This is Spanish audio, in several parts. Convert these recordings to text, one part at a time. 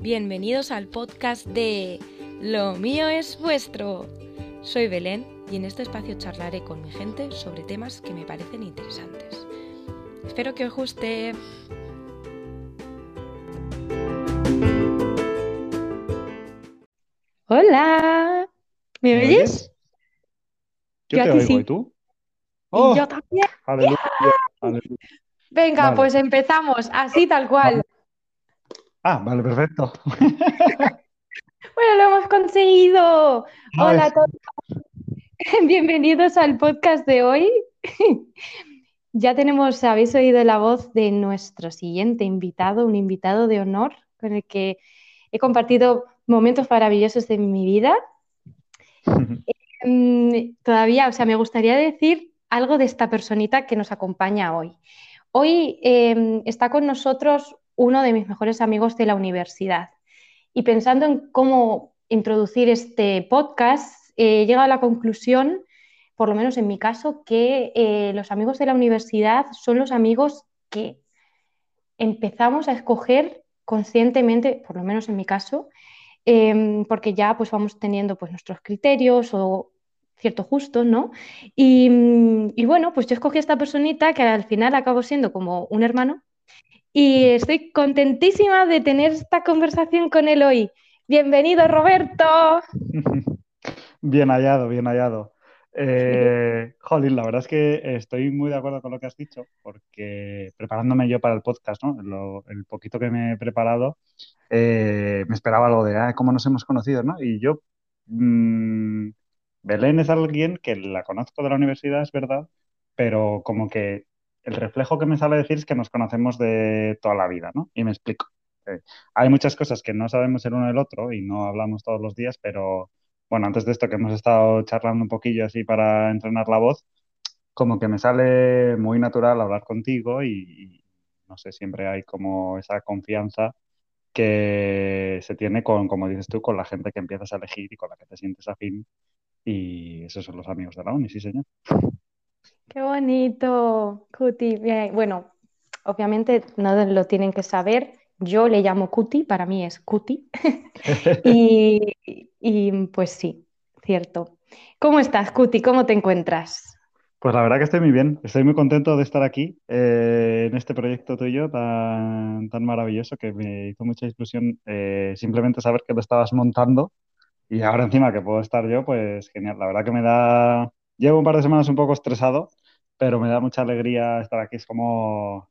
bienvenidos al podcast de Lo mío es vuestro. Soy Belén y en este espacio charlaré con mi gente sobre temas que me parecen interesantes. Espero que os guste. Hola, ¿me ¿Me oyes? Yo Yo te oigo, sí. ¿y tú? Y ¡Oh! yo también. Aleluya, aleluya. Venga, Vale. pues empezamos, así tal cual. Ah, vale, perfecto. Bueno, lo hemos conseguido. Hola a todos. Bienvenidos al podcast de hoy. Ya tenemos, habéis oído la voz de nuestro siguiente invitado, un invitado de honor con el que he compartido momentos maravillosos de mi vida. Mm, todavía, o sea, me gustaría decir algo de esta personita que nos acompaña hoy. Hoy eh, está con nosotros uno de mis mejores amigos de la universidad. Y pensando en cómo introducir este podcast, eh, he llegado a la conclusión, por lo menos en mi caso, que eh, los amigos de la universidad son los amigos que empezamos a escoger conscientemente, por lo menos en mi caso, eh, porque ya pues vamos teniendo pues nuestros criterios o ciertos gustos, ¿no? Y, y bueno, pues yo escogí a esta personita que al final acabó siendo como un hermano y estoy contentísima de tener esta conversación con él hoy. Bienvenido, Roberto. Bien hallado, bien hallado. Eh, jolín, la verdad es que estoy muy de acuerdo con lo que has dicho, porque preparándome yo para el podcast, ¿no? Lo- el poquito que me he preparado, eh, me esperaba algo de, ah, cómo nos hemos conocido, ¿no? Y yo, mm, Belén es alguien que la conozco de la universidad, es verdad, pero como que el reflejo que me sale decir es que nos conocemos de toda la vida, ¿no? Y me explico. Eh, hay muchas cosas que no sabemos el uno del otro y no hablamos todos los días, pero bueno, antes de esto que hemos estado charlando un poquillo así para entrenar la voz, como que me sale muy natural hablar contigo y, y no sé, siempre hay como esa confianza que se tiene con, como dices tú, con la gente que empiezas a elegir y con la que te sientes afín. Y esos son los amigos de la uni, sí, señor. Qué bonito, Cuti. Bueno, obviamente no lo tienen que saber. Yo le llamo Cuti, para mí es Cuti. Y, y, pues sí, cierto. ¿Cómo estás, Cuti? ¿Cómo te encuentras? Pues la verdad que estoy muy bien, estoy muy contento de estar aquí eh, en este proyecto tuyo tan, tan maravilloso que me hizo mucha ilusión eh, simplemente saber que lo estabas montando y ahora encima que puedo estar yo, pues genial. La verdad que me da, llevo un par de semanas un poco estresado, pero me da mucha alegría estar aquí, es como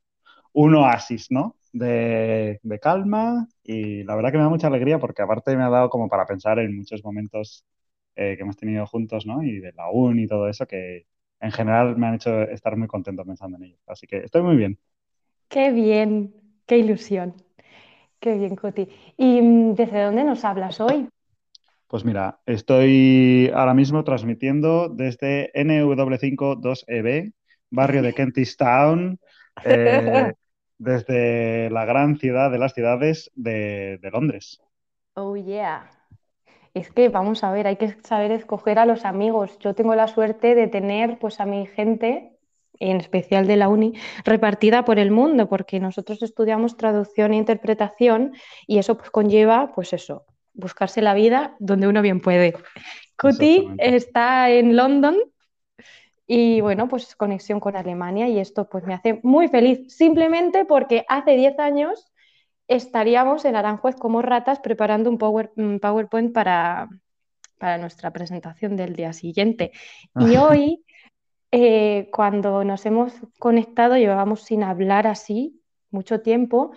un oasis, ¿no? De, de calma y la verdad que me da mucha alegría porque aparte me ha dado como para pensar en muchos momentos eh, que hemos tenido juntos, ¿no? Y de la uni y todo eso que en general me han hecho estar muy contento pensando en ello. Así que estoy muy bien. Qué bien, qué ilusión. Qué bien, Cuti. ¿Y mm, desde dónde nos hablas hoy? Pues mira, estoy ahora mismo transmitiendo desde NW52EB, E barrio de Kentish Town, eh, desde la gran ciudad de las ciudades de, de Londres. Oh, yeah. Es que vamos a ver, hay que saber escoger a los amigos. Yo tengo la suerte de tener pues a mi gente, en especial de la uni, repartida por el mundo, porque nosotros estudiamos traducción e interpretación y eso pues conlleva pues eso, buscarse la vida donde uno bien puede. Cuti está en London y bueno, pues conexión con Alemania y esto pues me hace muy feliz, simplemente porque hace 10 años estaríamos en Aranjuez como ratas preparando un power- un PowerPoint para, para nuestra presentación del día siguiente. Y hoy, eh, cuando nos hemos conectado, llevábamos sin hablar así mucho tiempo,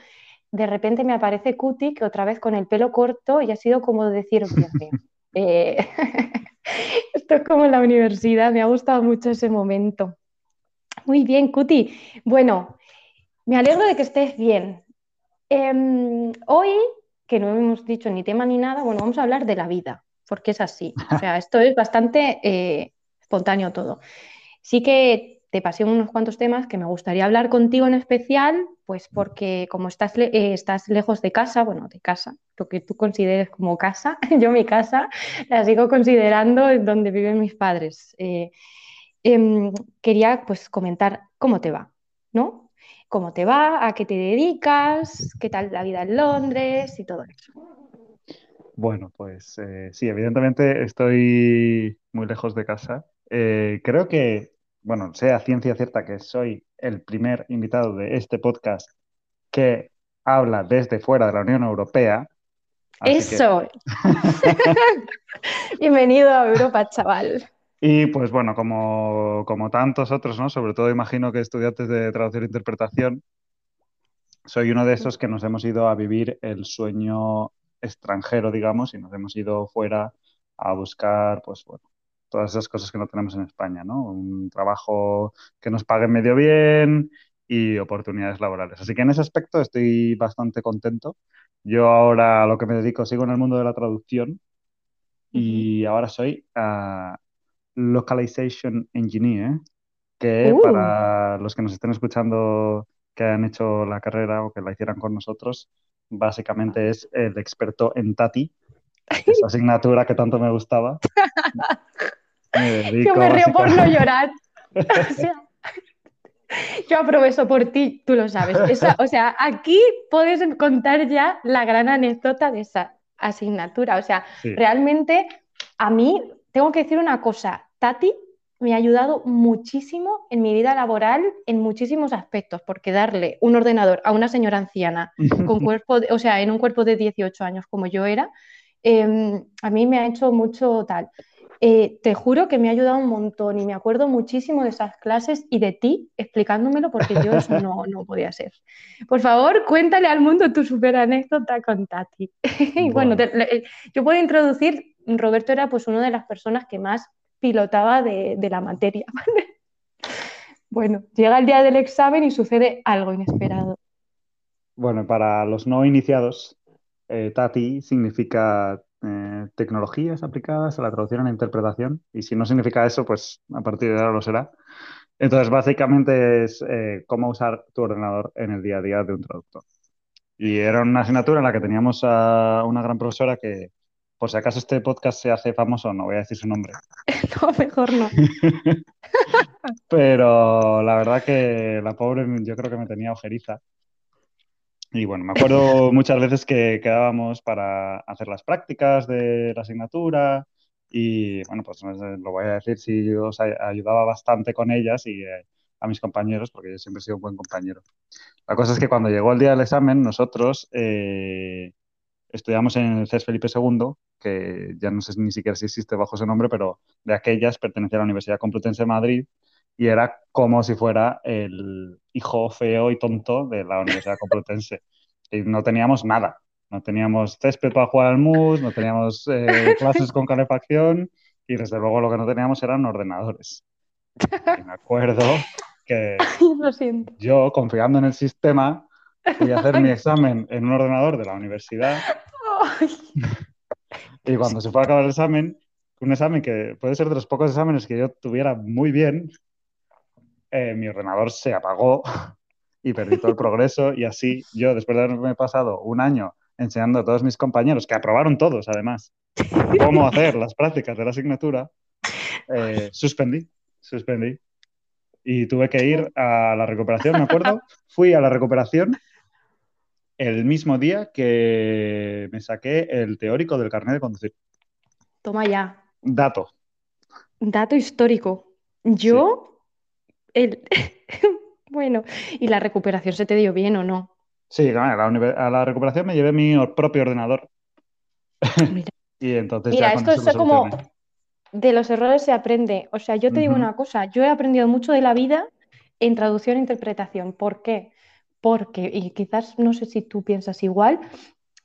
de repente me aparece Cuti, que otra vez con el pelo corto, y ha sido como decir, Dios mío, eh, esto es como la universidad, me ha gustado mucho ese momento. Muy bien, Cuti. Bueno, me alegro de que estés bien. Em, hoy, que no hemos dicho ni tema ni nada, bueno, vamos a hablar de la vida, porque es así. O sea, esto es bastante eh, espontáneo todo. Sí que te pasé unos cuantos temas que me gustaría hablar contigo en especial, pues porque como estás, eh, estás lejos de casa, bueno, de casa, lo que tú consideres como casa, yo mi casa la sigo considerando donde viven mis padres. Eh, em, quería pues comentar cómo te va, ¿no? ¿Cómo te va? ¿A qué te dedicas? ¿Qué tal la vida en Londres? Y todo eso. Bueno, pues eh, sí, evidentemente estoy muy lejos de casa. Eh, creo que, bueno, sea ciencia cierta que soy el primer invitado de este podcast que habla desde fuera de la Unión Europea. Eso. Bienvenido a Europa, chaval. Y pues bueno, como, como tantos otros, ¿no? Sobre todo imagino que estudiantes de traducción e interpretación, soy uno de esos que nos hemos ido a vivir el sueño extranjero, digamos, y nos hemos ido fuera a buscar, pues bueno, todas esas cosas que no tenemos en España, ¿no? Un trabajo que nos pague medio bien y oportunidades laborales. Así que en ese aspecto estoy bastante contento. Yo ahora lo que me dedico sigo en el mundo de la traducción y ahora soy uh, Localization Engineer, que Uh. para los que nos estén escuchando que han hecho la carrera o que la hicieran con nosotros, básicamente es el experto en Tati, esa asignatura que tanto me gustaba. Me Yo me río por no llorar. Yo aprovecho por ti, tú lo sabes. Esa- o sea, aquí puedes contar ya la gran anécdota de esa asignatura. O sea, Sí. realmente a mí tengo que decir una cosa, Tati me ha ayudado muchísimo en mi vida laboral en muchísimos aspectos, porque darle un ordenador a una señora anciana con cuerpo, de- o sea, en un cuerpo de 18 años como yo era, eh, a mí me ha hecho mucho tal. Eh, te juro que me ha ayudado un montón y me acuerdo muchísimo de esas clases y de ti explicándomelo porque yo eso no, no podía ser. Por favor, cuéntale al mundo tu super anécdota con Tati. Y bueno, Bueno. te- yo puedo introducir, Roberto era pues una de las personas que más pilotaba de, de la materia. ¿vale? Bueno, llega el día del examen y sucede algo inesperado. Bueno, para los no iniciados, eh, TATI significa eh, tecnologías aplicadas a la traducción y la interpretación. Y si no significa eso, pues a partir de ahora lo será. Entonces, básicamente es eh, cómo usar tu ordenador en el día a día de un traductor. Y era una asignatura en la que teníamos a una gran profesora que, por si acaso este podcast se hace famoso, no voy a decir su nombre, No, mejor no. pero la verdad que la pobre yo creo que me tenía ojeriza. Y bueno, me acuerdo muchas veces que quedábamos para hacer las prácticas de la asignatura y bueno, pues lo voy a decir si yo os ay- ayudaba bastante con ellas y eh, a mis compañeros, porque yo siempre he sido un buen compañero. La cosa es que cuando llegó el día del examen, nosotros eh, estudiamos en el CES Felipe II, que ya no sé ni siquiera si existe bajo ese nombre, pero de aquellas pertenecía a la Universidad Complutense de Madrid y era como si fuera el hijo feo y tonto de la Universidad Complutense. Y no teníamos nada. No teníamos césped para jugar al mus, no teníamos eh, clases con calefacción y desde luego lo que no teníamos eran ordenadores. Y me acuerdo que Lo siento. yo, confiando en el sistema, fui a hacer mi examen en un ordenador de la universidad y cuando se fue a acabar el examen, un examen que puede ser de los pocos exámenes que yo tuviera muy bien, eh, mi ordenador se apagó y perdí todo el progreso y así yo, después de haberme pasado un año enseñando a todos mis compañeros, que aprobaron todos además, cómo hacer las prácticas de la asignatura, eh, suspendí, suspendí. Y tuve que ir a la recuperación, me acuerdo. Fui a la recuperación el mismo día que me saqué el teórico del carnet de conducir. Toma ya. Dato. Dato histórico. Yo, el... bueno, ¿y la recuperación se te dio bien o no? Sí, a la, univer- a la recuperación me llevé mi propio ordenador. Mira. Y entonces Mira, ya esto es como de los errores se aprende. O sea, yo te digo una cosa, yo he aprendido mucho de la vida en traducción e interpretación. ¿Por qué? Porque, y quizás no sé si tú piensas igual,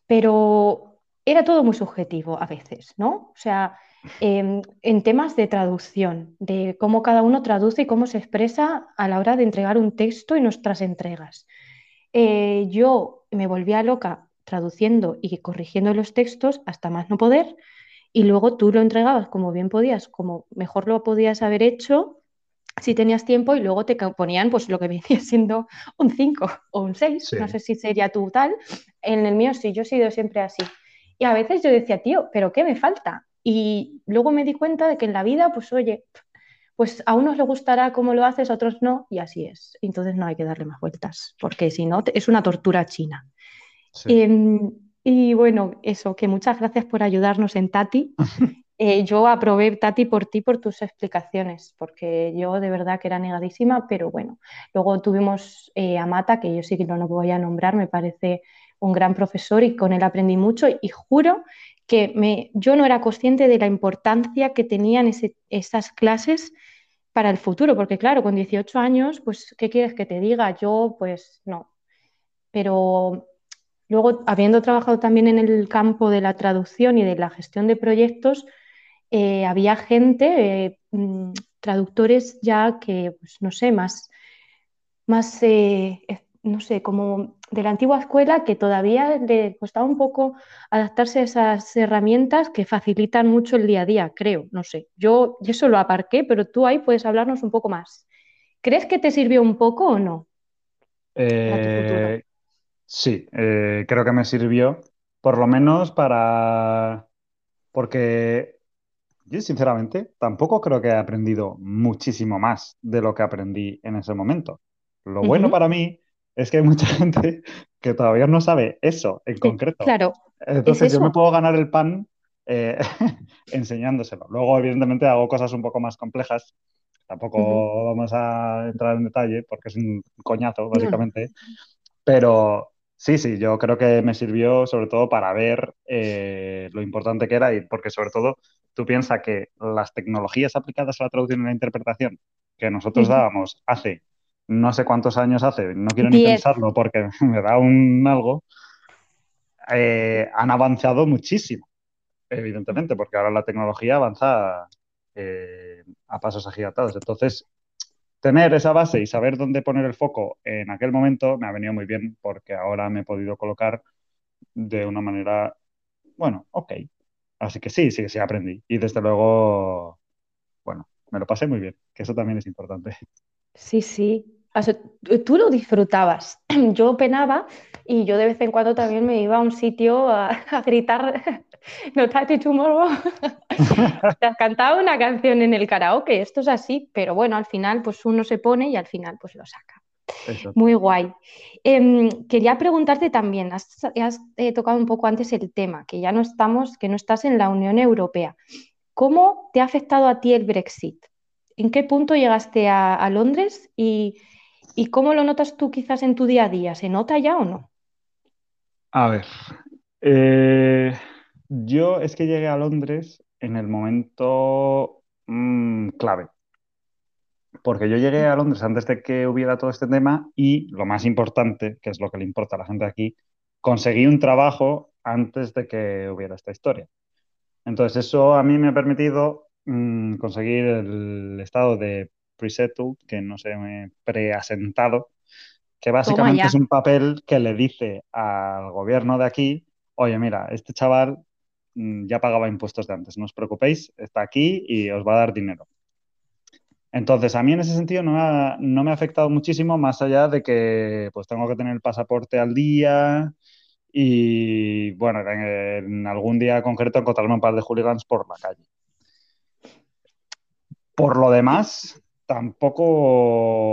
pero era todo muy subjetivo a veces, ¿no? O sea, em, en temas de traducción, de cómo cada uno traduce y cómo se expresa a la hora de entregar un texto y nuestras entregas. Eh, yo me volvía loca traduciendo y corrigiendo los textos hasta más no poder, y luego tú lo entregabas como bien podías, como mejor lo podías haber hecho si tenías tiempo, y luego te ponían pues lo que venía siendo un 5 o un 6, Sí. no sé si sería tú tal. En el mío sí, yo he sido siempre así. Y a veces yo decía, tío, ¿pero qué me falta? Y luego me di cuenta de que en la vida, pues oye, pues a unos les gustará cómo lo haces, a otros no, y así es. Entonces no hay que darle más vueltas, porque si no, es una tortura china. Em, y bueno, eso, que muchas gracias por ayudarnos en Tati. Eh, yo aprobé, Tati, por ti, por tus explicaciones, porque yo de verdad que era negadísima, pero bueno, luego tuvimos eh, a Mata, que yo sí que no lo voy a nombrar, me parece un gran profesor y con él aprendí mucho y juro que me, yo no era consciente de la importancia que tenían esas clases para el futuro, porque claro, con 18 años, pues, ¿qué quieres que te diga? Yo, pues no. Pero luego, habiendo trabajado también en el campo de la traducción y de la gestión de proyectos, eh, había gente, eh, mm, traductores ya que, pues, no sé, más, más eh, no sé, como de la antigua escuela que todavía le costaba un poco adaptarse a esas herramientas que facilitan mucho el día a día, creo, no sé. Yo eso lo aparqué, pero tú ahí puedes hablarnos un poco más. ¿Crees que te sirvió un poco o no? Eh, sí, eh, creo que me sirvió, por lo menos para... Porque yo, sinceramente, tampoco creo que he aprendido muchísimo más de lo que aprendí en ese momento. Lo bueno para mí es que hay mucha gente que todavía no sabe eso en concreto. Claro. Entonces yo me puedo ganar el pan eh, enseñándoselo. Luego, evidentemente, hago cosas un poco más complejas. Tampoco vamos a entrar en detalle porque es un coñazo, básicamente. Pero sí, sí, yo creo que me sirvió sobre todo para ver eh, lo importante que era y porque sobre todo tú piensas que las tecnologías aplicadas a la traducción y la interpretación que nosotros dábamos hace no sé cuántos años hace, no quiero ni pensarlo porque me da un algo, eh, han avanzado muchísimo, evidentemente, porque ahora la tecnología avanza eh, a pasos agigantados. Entonces, tener esa base y saber dónde poner el foco en aquel momento me ha venido muy bien porque ahora me he podido colocar de una manera, bueno, ok. Así que sí, sí, sí aprendí. Y desde luego, bueno, me lo pasé muy bien, que eso también es importante. Sí, sí, tú lo disfrutabas. Yo penaba y yo de vez en cuando también me iba a un sitio a, gritar No Tati Tomorrow. Te has cantado una canción en el karaoke, esto es así, pero bueno, al final pues uno se pone y al final pues lo saca. Muy guay. Em, quería preguntarte también, has, eh, tocado un poco antes el tema, que ya no estamos, que no estás en la Unión Europea. ¿Cómo te ha afectado a ti el Brexit? ¿En qué punto llegaste a Londres y, ¿Y cómo lo notas tú quizás en tu día a día? ¿Se nota ya o no? A ver, eh, yo es que llegué a Londres en el momento mm, clave, porque yo llegué a Londres antes de que hubiera todo este tema y lo más importante, que es lo que le importa a la gente aquí, conseguí un trabajo antes de que hubiera esta historia. Entonces eso a mí me ha permitido mm, conseguir el estado de pre-settled, que no sé, preasentado, que básicamente es un papel que le dice al gobierno de aquí, oye, mira, este chaval mm, ya pagaba impuestos de antes, no os preocupéis, está aquí y os va a dar dinero. Entonces, a mí en ese sentido no me, ha, no me ha afectado muchísimo, más allá de que pues tengo que tener el pasaporte al día y, bueno, en, algún día concreto encontrarme un par de hooligans por la calle. Por lo demás, tampoco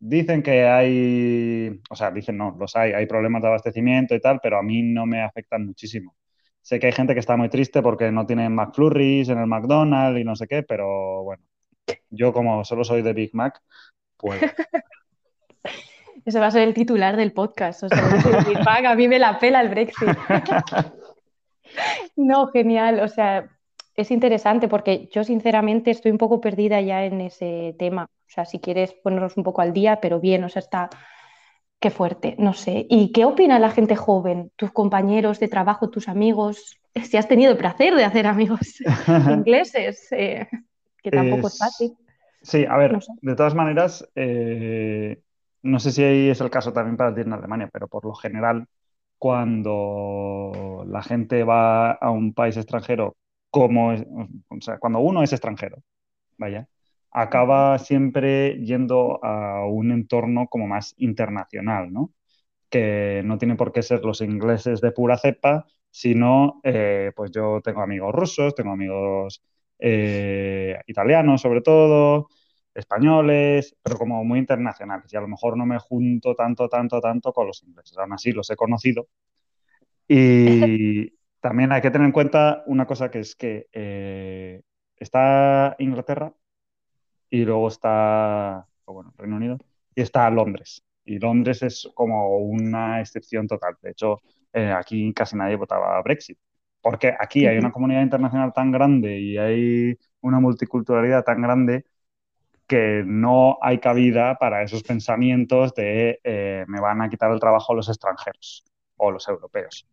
dicen que hay, o sea, dicen no, los hay, hay problemas de abastecimiento y tal, pero a mí no me afectan muchísimo. Sé que hay gente que está muy triste porque no tienen McFlurries en el McDonald's y no sé qué, pero bueno, yo como solo soy de Big Mac, pues... Ese va a ser el titular del podcast. O sea, Big Mac, a mí me la pela el Brexit. no, genial. O sea, es interesante porque yo sinceramente estoy un poco perdida ya en ese tema. O sea, si quieres ponernos un poco al día, pero bien, o sea, está... Qué fuerte, no sé. ¿Y qué opina la gente joven, tus compañeros de trabajo, tus amigos? Si has tenido el placer de hacer amigos ingleses, eh, que tampoco es, fácil. Sí, a ver, de todas maneras, eh, no sé si es el caso también para ti en Alemania, pero por lo general, cuando la gente va a un país extranjero como, o sea, cuando uno es extranjero, vaya, acaba siempre yendo a un entorno como más internacional, ¿no? Que no tiene por qué ser los ingleses de pura cepa, sino, eh, pues yo tengo amigos rusos, tengo amigos eh, italianos sobre todo, españoles, pero como muy internacionales. Y a lo mejor no me junto tanto, tanto, tanto con los ingleses. Aún así los he conocido. Y también hay que tener en cuenta una cosa que es que eh, está Inglaterra y luego está, bueno, Reino Unido y está Londres. Y Londres es como una excepción total. De hecho, eh, aquí casi nadie votaba Brexit. Porque aquí hay una comunidad internacional tan grande y hay una multiculturalidad tan grande que no hay cabida para esos pensamientos de eh, me van a quitar el trabajo los extranjeros o los europeos.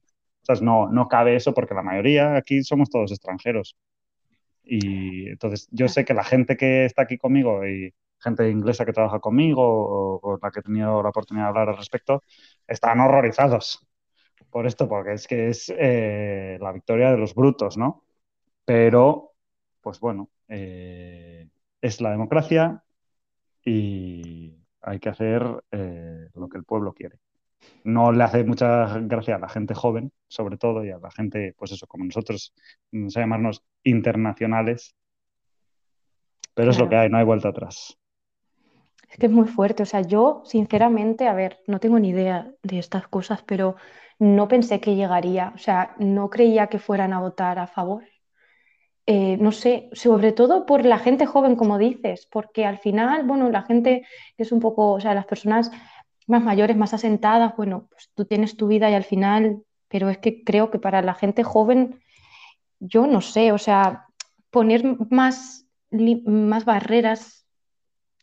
No, no cabe eso porque la mayoría aquí somos todos extranjeros. Y entonces yo sé que la gente que está aquí conmigo y gente inglesa que trabaja conmigo o con la que he tenido la oportunidad de hablar al respecto, están horrorizados por esto, porque es que es eh, la victoria de los brutos, ¿no? Pero, pues bueno, eh, es la democracia y hay que hacer eh, lo que el pueblo quiere. No le hace mucha gracia a la gente joven, sobre todo, y a la gente, pues eso, como nosotros, no sé llamarnos internacionales, pero es lo que hay, no hay vuelta atrás. Es que es muy fuerte, o sea, yo sinceramente, a ver, no tengo ni idea de estas cosas, pero no pensé que llegaría, o sea, no creía que fueran a votar a favor. Eh, no sé, sobre todo por la gente joven, como dices, porque al final, bueno, la gente que es un poco, o sea, las personas más mayores, más asentadas, bueno, pues tú tienes tu vida y al final, pero es que creo que para la gente joven, yo no sé, o sea, poner más, más barreras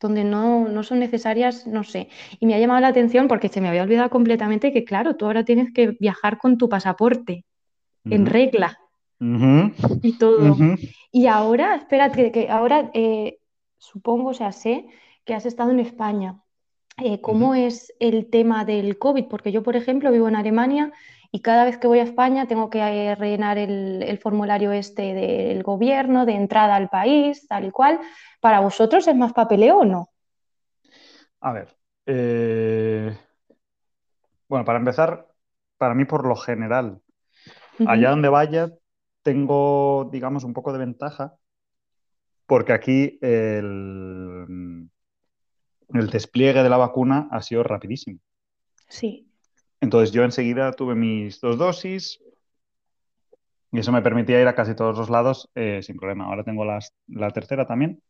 donde no, no, son necesarias, no sé. Y me ha llamado la atención porque se me había olvidado completamente que, claro, tú ahora tienes que viajar con tu pasaporte en regla y todo. Y ahora, espérate, que ahora eh, supongo, o sea, sé que has estado en España. Eh, ¿Cómo es el tema del COVID? Porque yo, por ejemplo, vivo en Alemania y cada vez que voy a España tengo que eh, rellenar el, formulario este del gobierno, de entrada al país, tal y cual. ¿Para vosotros es más papeleo o no? A ver, eh, bueno, para empezar, para mí por lo general, allá donde vaya, tengo, digamos, un poco de ventaja, porque aquí el, el despliegue de la vacuna ha sido rapidísimo. Sí. Entonces yo enseguida tuve mis dos dosis y eso me permitía ir a casi todos los lados eh, sin problema. Ahora tengo la tercera también.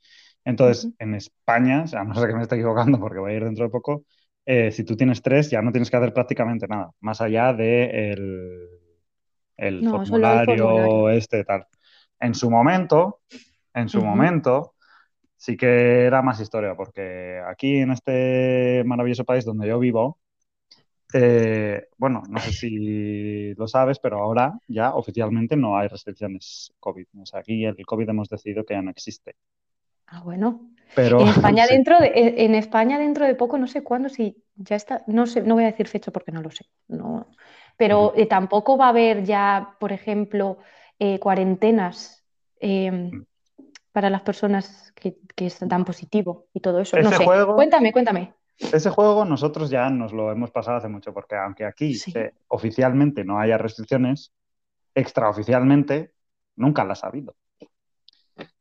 Entonces, en España, o sea, no sé que me estoy equivocando porque voy a ir dentro de poco, eh, si tú tienes tres ya no tienes que hacer prácticamente nada, más allá de el, formulario, este tal. En su momento, en su momento, sí que era más historia, porque aquí en este maravilloso país donde yo vivo, eh, bueno, no sé si lo sabes, pero ahora ya oficialmente no hay restricciones COVID. O sea, aquí el COVID hemos decidido que ya no existe. Ah, bueno. Pero, en España, dentro de, eh, en España dentro de poco, no sé cuándo, si ya está, no sé, no voy a decir fecha porque no lo sé. No, pero eh, tampoco va a haber ya, por ejemplo, cuarentenas mm. Para las personas que, que dan positivo y todo eso. No sé. Cuéntame, cuéntame. Ese juego nosotros ya nos lo hemos pasado hace mucho, porque aunque aquí oficialmente no haya restricciones, extraoficialmente nunca las ha habido.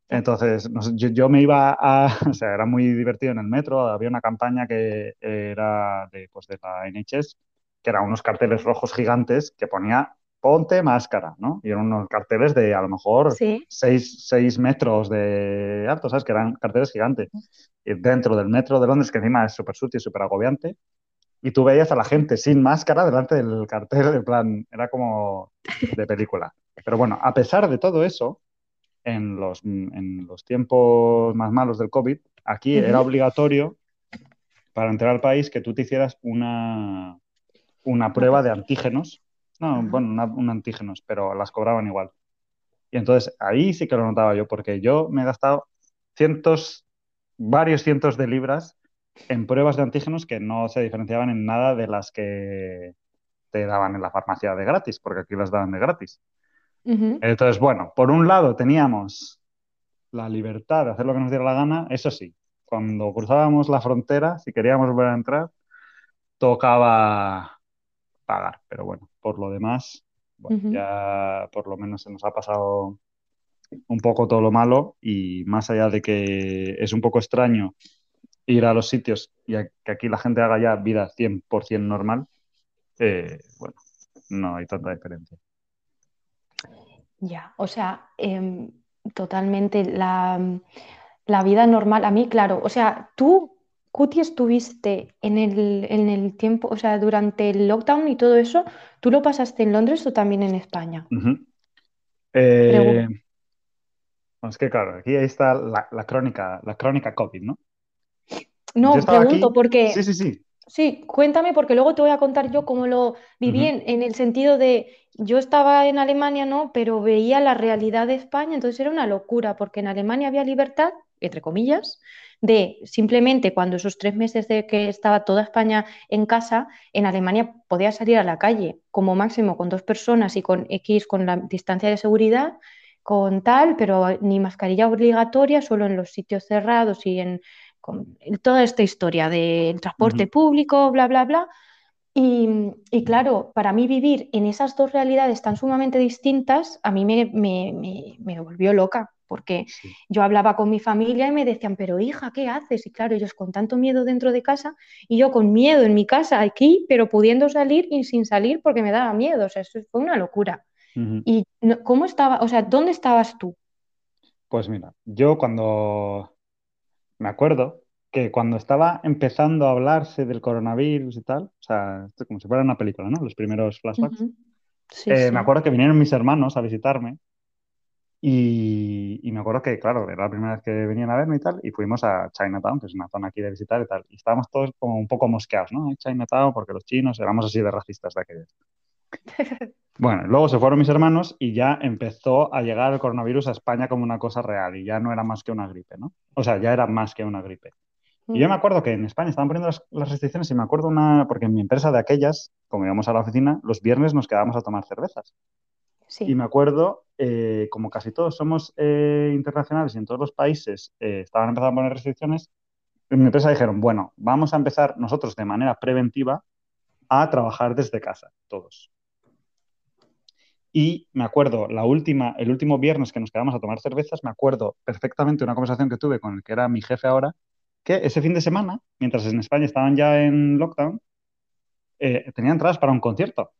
Entonces, yo, me iba a, o sea, era muy divertido en el metro, había una campaña que era de, pues, de la NHS, que eran unos carteles rojos gigantes que ponía ponte máscara, ¿no? Y eran unos carteles de a lo mejor 6 metros de alto, ¿sabes? Que eran carteles gigantes. Y dentro del metro de Londres, que encima es súper sucio y súper agobiante, y tú veías a la gente sin máscara delante del cartel, en plan, era como de película. Pero bueno, a pesar de todo eso, en los, en los tiempos más malos del COVID, aquí era obligatorio para entrar al país que tú te hicieras una, una prueba de antígenos no, bueno, un antígenos, pero las cobraban igual. Y entonces ahí sí que lo notaba yo, porque yo me he gastado cientos, varios cientos de libras en pruebas de antígenos que no se diferenciaban en nada de las que te daban en la farmacia de gratis, porque aquí las daban de gratis. Entonces, bueno, por un lado teníamos la libertad de hacer lo que nos diera la gana, eso sí, cuando cruzábamos la frontera, si queríamos volver a entrar, tocaba pagar, pero bueno, por lo demás, bueno, ya por lo menos se nos ha pasado un poco todo lo malo y más allá de que es un poco extraño ir a los sitios y que aquí la gente haga ya vida 100% normal, eh, bueno, no hay tanta diferencia. Ya, o sea, em, totalmente la, la, vida normal. A mí, claro, o sea, tú, Cuti, estuviste en el, en el, tiempo, o sea, durante el lockdown y todo eso, ¿tú lo pasaste en Londres o también en España? Eh, es que claro, aquí está la, la, crónica, la crónica COVID, ¿no? No, pregunto porque... Sí, sí, sí. Sí, cuéntame porque luego te voy a contar yo cómo lo viví en, el sentido de, yo estaba en Alemania, ¿no? Pero veía la realidad de España, entonces era una locura porque en Alemania había libertad, entre comillas, de simplemente cuando esos tres meses de que estaba toda España en casa, en Alemania podía salir a la calle como máximo con dos personas y con X, con la distancia de seguridad, con tal, pero ni mascarilla obligatoria, solo en los sitios cerrados y en con toda esta historia del transporte público, bla, bla, bla. Y, claro, para mí vivir en esas dos realidades tan sumamente distintas, a mí me, me, volvió loca, porque yo hablaba con mi familia y me decían, pero hija, ¿qué haces? Y claro, ellos con tanto miedo dentro de casa y yo con miedo en mi casa aquí, pero pudiendo salir y sin salir porque me daba miedo, o sea, eso fue una locura. ¿Y cómo estaba, o sea, dónde estabas tú? Pues mira, yo cuando me acuerdo que cuando estaba empezando a hablarse del coronavirus y tal, o sea, como si fuera una película, ¿no? Los primeros flashbacks. Eh, me acuerdo que vinieron mis hermanos a visitarme y, me acuerdo que, claro, era la primera vez que venían a verme y tal, y fuimos a Chinatown, que es una zona aquí de visitar y tal, y estábamos todos como un poco mosqueados, ¿no? Chinatown, porque los chinos éramos así de racistas de aquellos. Bueno, luego se fueron mis hermanos y ya empezó a llegar el coronavirus a España como una cosa real y ya no era más que una gripe, ¿no? O sea, ya era más que una gripe. Y yo me acuerdo que en España estaban poniendo las, restricciones y me acuerdo una, porque en mi empresa de aquellas, como íbamos a la oficina, los viernes nos quedábamos a tomar cervezas. Y me acuerdo, eh, como casi todos somos eh, internacionales y en todos los países eh, estaban empezando a poner restricciones, en mi empresa dijeron, bueno, vamos a empezar nosotros de manera preventiva a trabajar desde casa, todos. Y me acuerdo, la última, el último viernes que nos quedamos a tomar cervezas, me acuerdo perfectamente una conversación que tuve con el que era mi jefe ahora, que ese fin de semana, mientras en España estaban ya en lockdown, eh, tenía entradas para un concierto.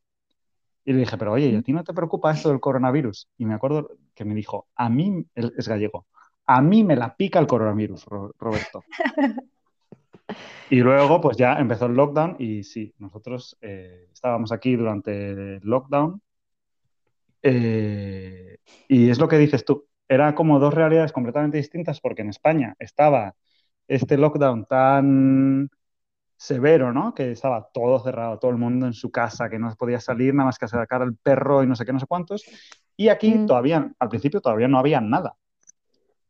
Y le dije, pero oye, ¿y a ti no te preocupa esto del coronavirus? Y me acuerdo que me dijo, a mí, es gallego, a mí me la pica el coronavirus, Roberto. y luego, pues ya empezó el lockdown y sí, nosotros eh, estábamos aquí durante el lockdown eh, y es lo que dices tú, era como dos realidades completamente distintas porque en España estaba este lockdown tan severo, ¿no? Que estaba todo cerrado, todo el mundo en su casa, que no podía salir nada más que sacar al perro y no sé qué, no sé cuántos. Y aquí mm. todavía, al principio todavía no había nada.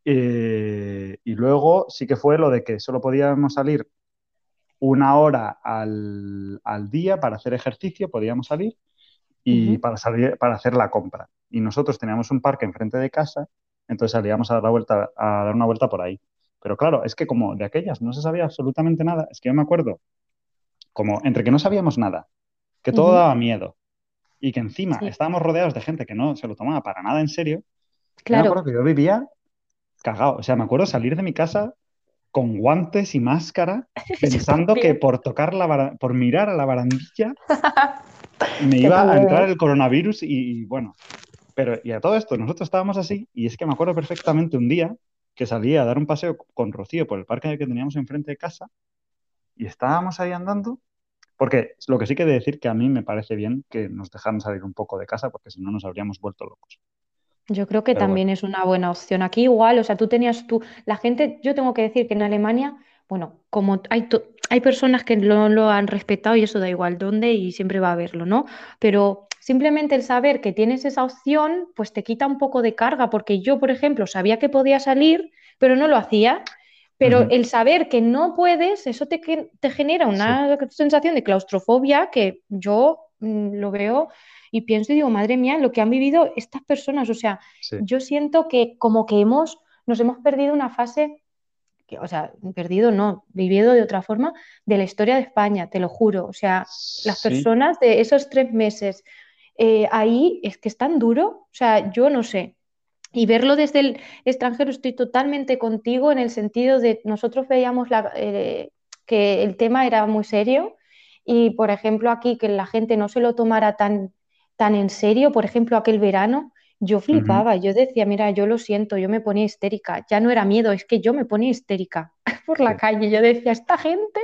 Eh, y luego sí que fue lo de que solo podíamos salir una hora al, al día para hacer ejercicio, podíamos salir, y para, salir, para hacer la compra. Y nosotros teníamos un parque enfrente de casa, entonces salíamos a dar, la vuelta, a dar una vuelta por ahí. Pero claro, es que como de aquellas no se sabía absolutamente nada, es que yo me acuerdo, como entre que no sabíamos nada, que todo daba miedo y que encima estábamos rodeados de gente que no se lo tomaba para nada en serio, claro. me acuerdo que yo vivía cagado. O sea, me acuerdo salir de mi casa con guantes y máscara, pensando que por tocar la por mirar a la barandilla me iba a entrar el coronavirus y, bueno, pero y a todo esto nosotros estábamos así y es que me acuerdo perfectamente un día que salí a dar un paseo con Rocío por el parque que teníamos enfrente de casa y estábamos ahí andando porque lo que sí que de decir que a mí me parece bien que nos dejaran salir un poco de casa porque si no nos habríamos vuelto locos. Yo creo que también es una buena opción. Aquí igual, o sea, tú tenías tú, la gente, yo tengo que decir que en Alemania, bueno, como hay, hay personas que no lo han respetado y eso da igual dónde y siempre va a haberlo, ¿no? Pero simplemente el saber que tienes esa opción, pues te quita un poco de carga, porque yo, por ejemplo, sabía que podía salir, pero no lo hacía. Pero el saber que no puedes, eso te, te genera una sensación de claustrofobia que yo mm, lo veo y pienso y digo, madre mía, lo que han vivido estas personas, o sea, yo siento que como que hemos, nos hemos perdido una fase, que, o sea, perdido no, vivido de otra forma, de la historia de España, te lo juro, o sea, las personas de esos tres meses eh, ahí es que es tan duro, o sea, yo no sé, Y verlo desde el extranjero, estoy totalmente contigo en el sentido de nosotros veíamos eh, que el tema era muy serio y, por ejemplo, aquí que la gente no se lo tomara tan, tan en serio, por ejemplo, aquel verano, yo flipaba, yo decía, mira, yo lo siento, yo me ponía histérica, ya no era miedo, es que yo me ponía histérica por la calle, yo decía, esta gente,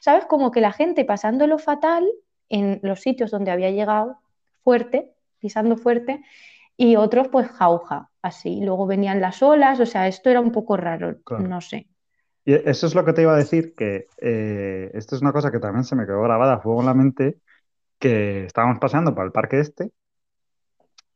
¿sabes? Como que la gente pasándolo fatal en los sitios donde había llegado fuerte, pisando fuerte, y otros pues jauja, así. Luego venían las olas, o sea, esto era un poco raro, no sé. Y eso es lo que te iba a decir, que eh, esto es una cosa que también se me quedó grabada a fuego en la mente, que estábamos pasando por el parque este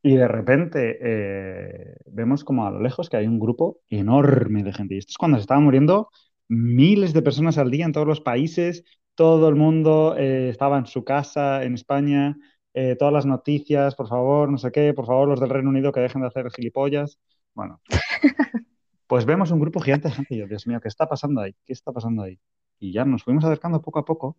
y de repente eh, vemos como a lo lejos que hay un grupo enorme de gente. Y esto es cuando se estaban muriendo miles de personas al día en todos los países, todo el mundo eh, estaba en su casa en España, eh, todas las noticias, por favor, no sé qué, por favor, los del Reino Unido que dejen de hacer gilipollas. Bueno, pues vemos un grupo gigante de gente y yo, Dios mío, ¿qué está pasando ahí? ¿Qué está pasando ahí? Y ya nos fuimos acercando poco a poco.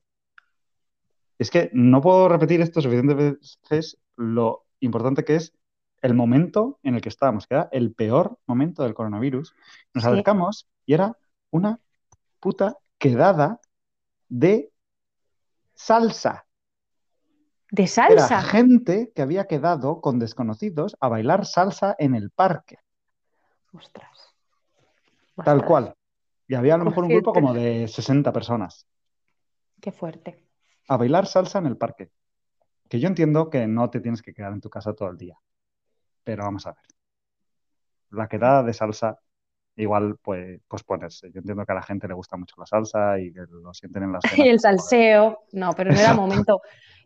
Es que no puedo repetir esto suficientes veces lo importante que es el momento en el que estábamos, que era el peor momento del coronavirus. Nos acercamos y era una puta quedada de salsa. ¿De salsa? Era gente que había quedado con desconocidos a bailar salsa en el parque. Ostras. Tal cual. Y había a lo mejor un grupo como de 60 personas. Qué fuerte. A bailar salsa en el parque. Que yo entiendo que no te tienes que quedar en tu casa todo el día. Pero vamos a ver. La quedada de salsa igual pues ponerse. Yo entiendo que a la gente le gusta mucho la salsa y que lo sienten en las Y el salseo, no, pero no era momento.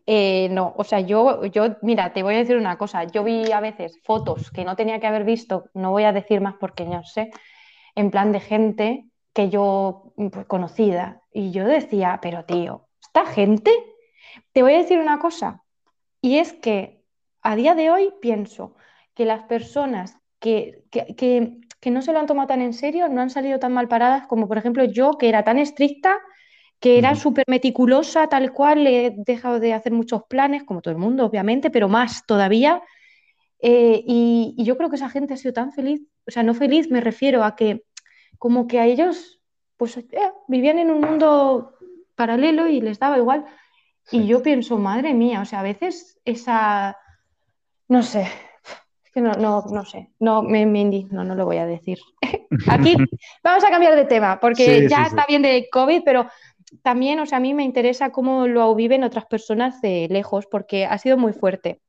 Eh, no, o sea, yo, yo, mira, te voy a decir una cosa. Yo vi a veces fotos que no tenía que haber visto, no voy a decir más porque no sé, en plan de gente que yo pues, conocida. Y yo decía, pero tío, ¿esta gente? Te voy a decir una cosa. Y es que a día de hoy pienso que las personas que, que que no se lo han tomado tan en serio, no han salido tan mal paradas como, por ejemplo, yo, que era tan estricta, que era súper meticulosa, tal cual, he dejado de hacer muchos planes, como todo el mundo, obviamente, pero más todavía. Eh, y, yo creo que esa gente ha sido tan feliz, o sea, no feliz, me refiero a que como que a ellos, pues eh, vivían en un mundo paralelo y les daba igual. Y yo pienso, madre mía, o sea, a veces esa, no sé, que no, no, no sé, no me, me no, no lo voy a decir. Aquí vamos a cambiar de tema, porque ya está bien de COVID, pero también, o sea, a mí me interesa cómo lo viven otras personas de lejos, porque ha sido muy fuerte.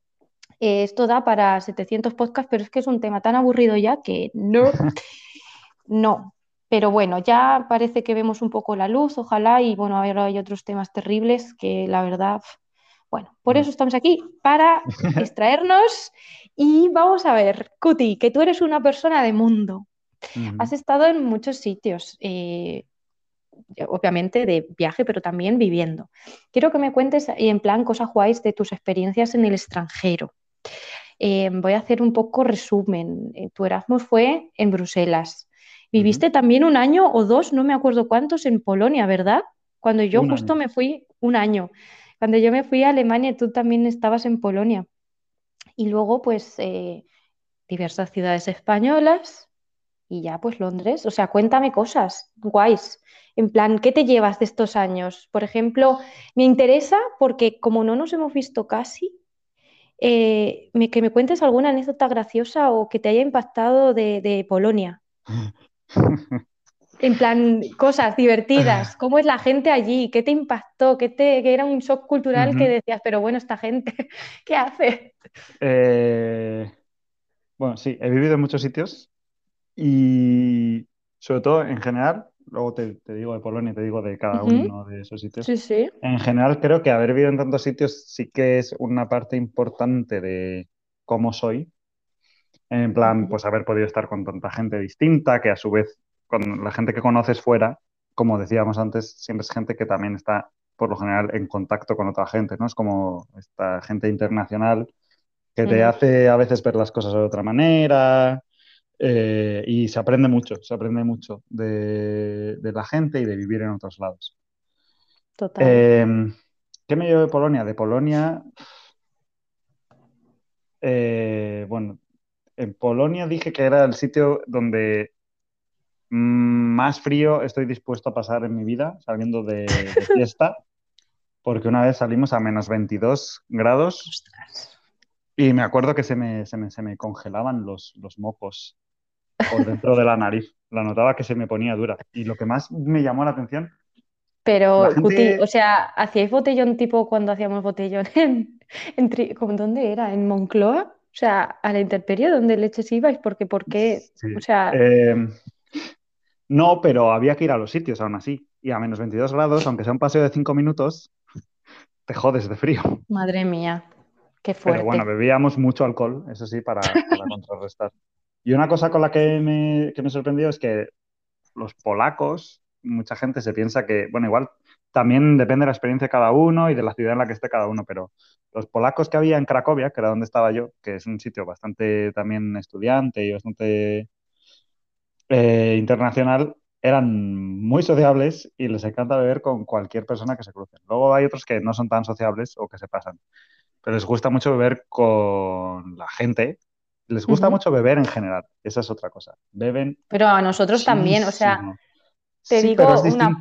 Eh, esto da para 700 podcasts, pero es que es un tema tan aburrido ya que no, no. Pero bueno, ya parece que vemos un poco la luz, ojalá, y bueno, ahora hay otros temas terribles que la verdad, bueno, por eso estamos aquí, para extraernos y vamos a ver, Cuti, que tú eres una persona de mundo. Has estado en muchos sitios, eh, obviamente de viaje, pero también viviendo. Quiero que me cuentes y en plan cosas guays de tus experiencias en el extranjero. Eh, voy a hacer un poco resumen. Eh, tu Erasmus fue en Bruselas. Viviste también un año o dos, no me acuerdo cuántos, en Polonia, ¿verdad? Cuando yo justo me fui un año. Cuando yo me fui a Alemania, tú también estabas en Polonia. Y luego, pues, eh, diversas ciudades españolas y ya, pues, Londres. O sea, cuéntame cosas guays. En plan, ¿qué te llevas de estos años? Por ejemplo, me interesa porque como no nos hemos visto casi, eh, que me cuentes alguna anécdota graciosa o que te haya impactado de, Polonia. En plan, cosas divertidas. ¿Cómo es la gente allí? ¿Qué te impactó? ¿Qué, te, era un shock cultural que decías, pero bueno, esta gente, ¿qué hace? Eh, bueno, sí, he vivido en muchos sitios y sobre todo en general, luego te, digo de Polonia, te digo de cada uno de esos sitios. Sí, sí. En general creo que haber vivido en tantos sitios sí que es una parte importante de cómo soy. En plan, pues haber podido estar con tanta gente distinta, que a su vez con la gente que conoces fuera, como decíamos antes, siempre es gente que también está por lo general en contacto con otra gente, ¿no? Es como esta gente internacional que te hace a veces ver las cosas de otra manera eh, y se aprende mucho, se aprende mucho de, la gente y de vivir en otros lados. Total. Em, ¿Qué me llevo de Polonia? De Polonia, eh, bueno, en Polonia dije que era el sitio donde más frío estoy dispuesto a pasar en mi vida saliendo de, de fiesta, porque una vez salimos a menos 22 grados Ostras. y me acuerdo que se me, se me, se me congelaban los, los mocos por dentro de la nariz. La notaba que se me ponía dura. Y lo que más me llamó la atención, Pero, la Guti, gente... o sea, ¿hacíais botellón tipo cuando hacíamos botellón en, en Tri- ¿cómo- ¿dónde era? ¿En Moncloa? O sea, a la intemperie, ¿dónde leches ibais? Porque, ¿por qué? Sí. O sea, Eh, no, pero había que ir a los sitios aún así. Y a menos 22 grados, aunque sea un paseo de 5 minutos, te jodes de frío. madre mía, qué Pero bueno, fuerte. bebíamos mucho alcohol, eso sí, para, para contrarrestar. Y una cosa con la que me, que me sorprendió es que los polacos, mucha gente se piensa que, bueno, igual también depende de la experiencia de cada uno y de la ciudad en la que esté cada uno, pero los polacos que había en Cracovia, que era donde estaba yo, que es un sitio bastante también estudiante y bastante eh, internacional, eran muy sociables y les encanta beber con cualquier persona que se cruce. Luego hay otros que no son tan sociables o que se pasan, pero les gusta mucho beber con la gente. Les gusta Ujú. mucho beber en general, esa es otra cosa. Beben Pero a nosotros también, o sea, muchísimo. te Sí, pero es digo una,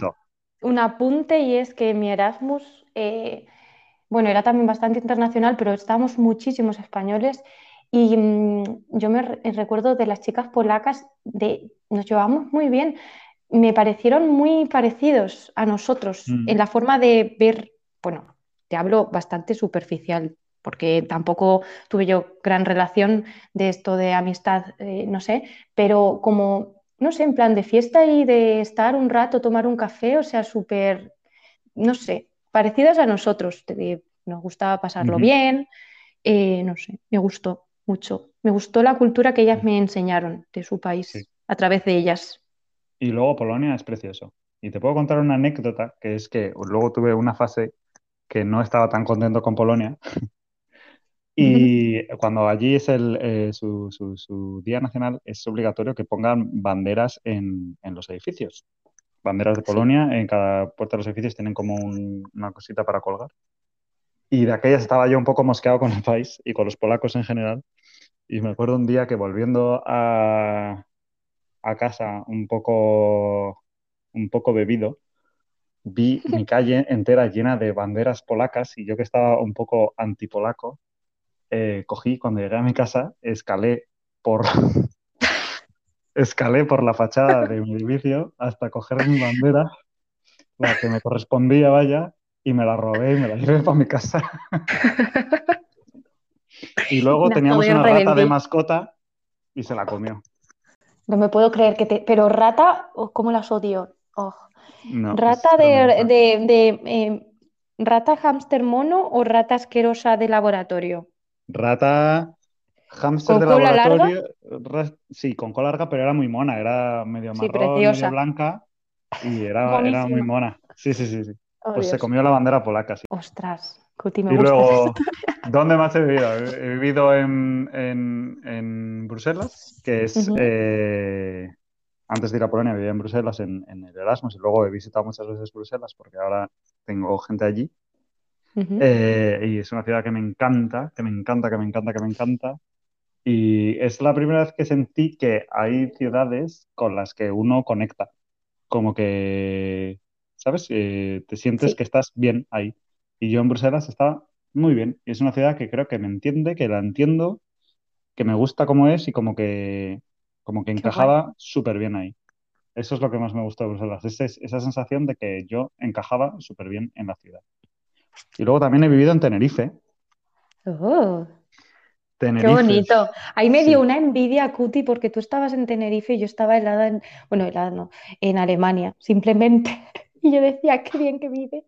un apunte y es que mi Erasmus, eh, bueno, era también bastante internacional, pero estábamos muchísimos españoles y mm, yo me re- recuerdo de las chicas polacas, de, nos llevábamos muy bien, me parecieron muy parecidos a nosotros en Mm, la forma de ver, bueno, te hablo bastante superficial, porque tampoco tuve yo gran relación de esto de amistad, eh, no sé, pero como, no sé, en plan de fiesta y de estar un rato, tomar un café, o sea, súper no sé, parecidas a nosotros. de- nos gustaba pasarlo bien, eh, no sé, me gustó mucho. Me gustó la cultura que ellas me enseñaron de su sí. país a través de ellas. Y luego Polonia es precioso. Y te puedo contar una anécdota, que es que luego tuve una fase que no estaba tan contento con Polonia. Y cuando allí es el, eh, su, su- su Día Nacional, es obligatorio que pongan banderas en, en los edificios. Banderas de Sí. Polonia, en cada puerta de los edificios tienen como un- una cosita para colgar. Y de aquellas estaba yo un poco mosqueado con el país y con los polacos en general. Y me acuerdo un día que volviendo a, a casa un poco, un poco bebido, vi mi calle entera llena de banderas polacas y yo que estaba un poco antipolaco, eh, cogí cuando llegué a mi casa, escalé por, escalé por la fachada de mi edificio hasta coger mi bandera, la que me correspondía, vaya, y me la robé y me la llevé para mi casa. Y luego teníamos una rata de mascota y se la comió. No me puedo creer que te... Pero rata, oh, ¿cómo las odio? Oh. No, ¿Rata de, de, de, eh, rata hámster mono o rata asquerosa de laboratorio? Rata, hámster ¿Con de larga? laboratorio, ra- sí, con cola larga, pero era muy mona, era medio Sí, marrón, medio preciosa. blanca y era, era muy mona. Sí, sí, sí, sí. Oh, Pues se comió la bandera polaca, sí. Ostras, Me Y gusta luego, ¿dónde más he vivido? He vivido en, en- en Bruselas, que es, eh, antes de ir a Polonia, vivía en Bruselas en, en el Erasmus y luego he visitado muchas veces Bruselas porque ahora tengo gente allí. Eh, y es una ciudad que me encanta, que me encanta, que me encanta, que me encanta. Y es la primera vez que sentí que hay ciudades con las que uno conecta. Como que, ¿sabes? Eh, te sientes Sí, que estás bien ahí. Y yo en Bruselas estaba muy bien. Y es una ciudad que creo que me entiende, que la entiendo, que me gusta como es y como que, como que qué encajaba súper bien ahí. Eso es lo que más me gusta de Bruselas, ese- esa sensación de que yo encajaba súper bien en la ciudad. Y luego también he vivido en Tenerife. Oh, qué Tenerife, bonito. Ahí me dio sí. una envidia, Cuti, porque tú estabas en Tenerife y yo estaba helada en, bueno, helada no, en Alemania, simplemente. Y yo decía, qué bien que vive,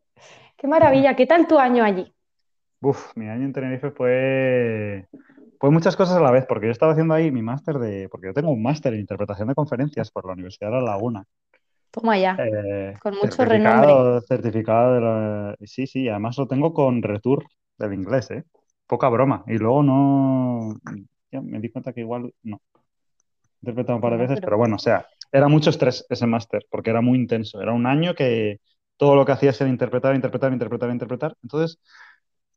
qué maravilla, ¿qué tal tu año allí? Uf, mi año en Tenerife fue, fue muchas cosas a la vez, porque yo estaba haciendo ahí mi máster de, porque yo tengo un máster en interpretación de conferencias por la Universidad de La Laguna. Toma ya, Eh, con mucho renombre. certificado, certificado de la- Sí, sí, además lo tengo con Retour del inglés, ¿eh? Poca broma. Y luego no, ya me di cuenta que igual no. He interpretado un par de veces, pero pero bueno, o sea, era mucho estrés ese máster, porque era muy intenso. Era un año que todo lo que hacías era interpretar, interpretar, interpretar, interpretar. Entonces,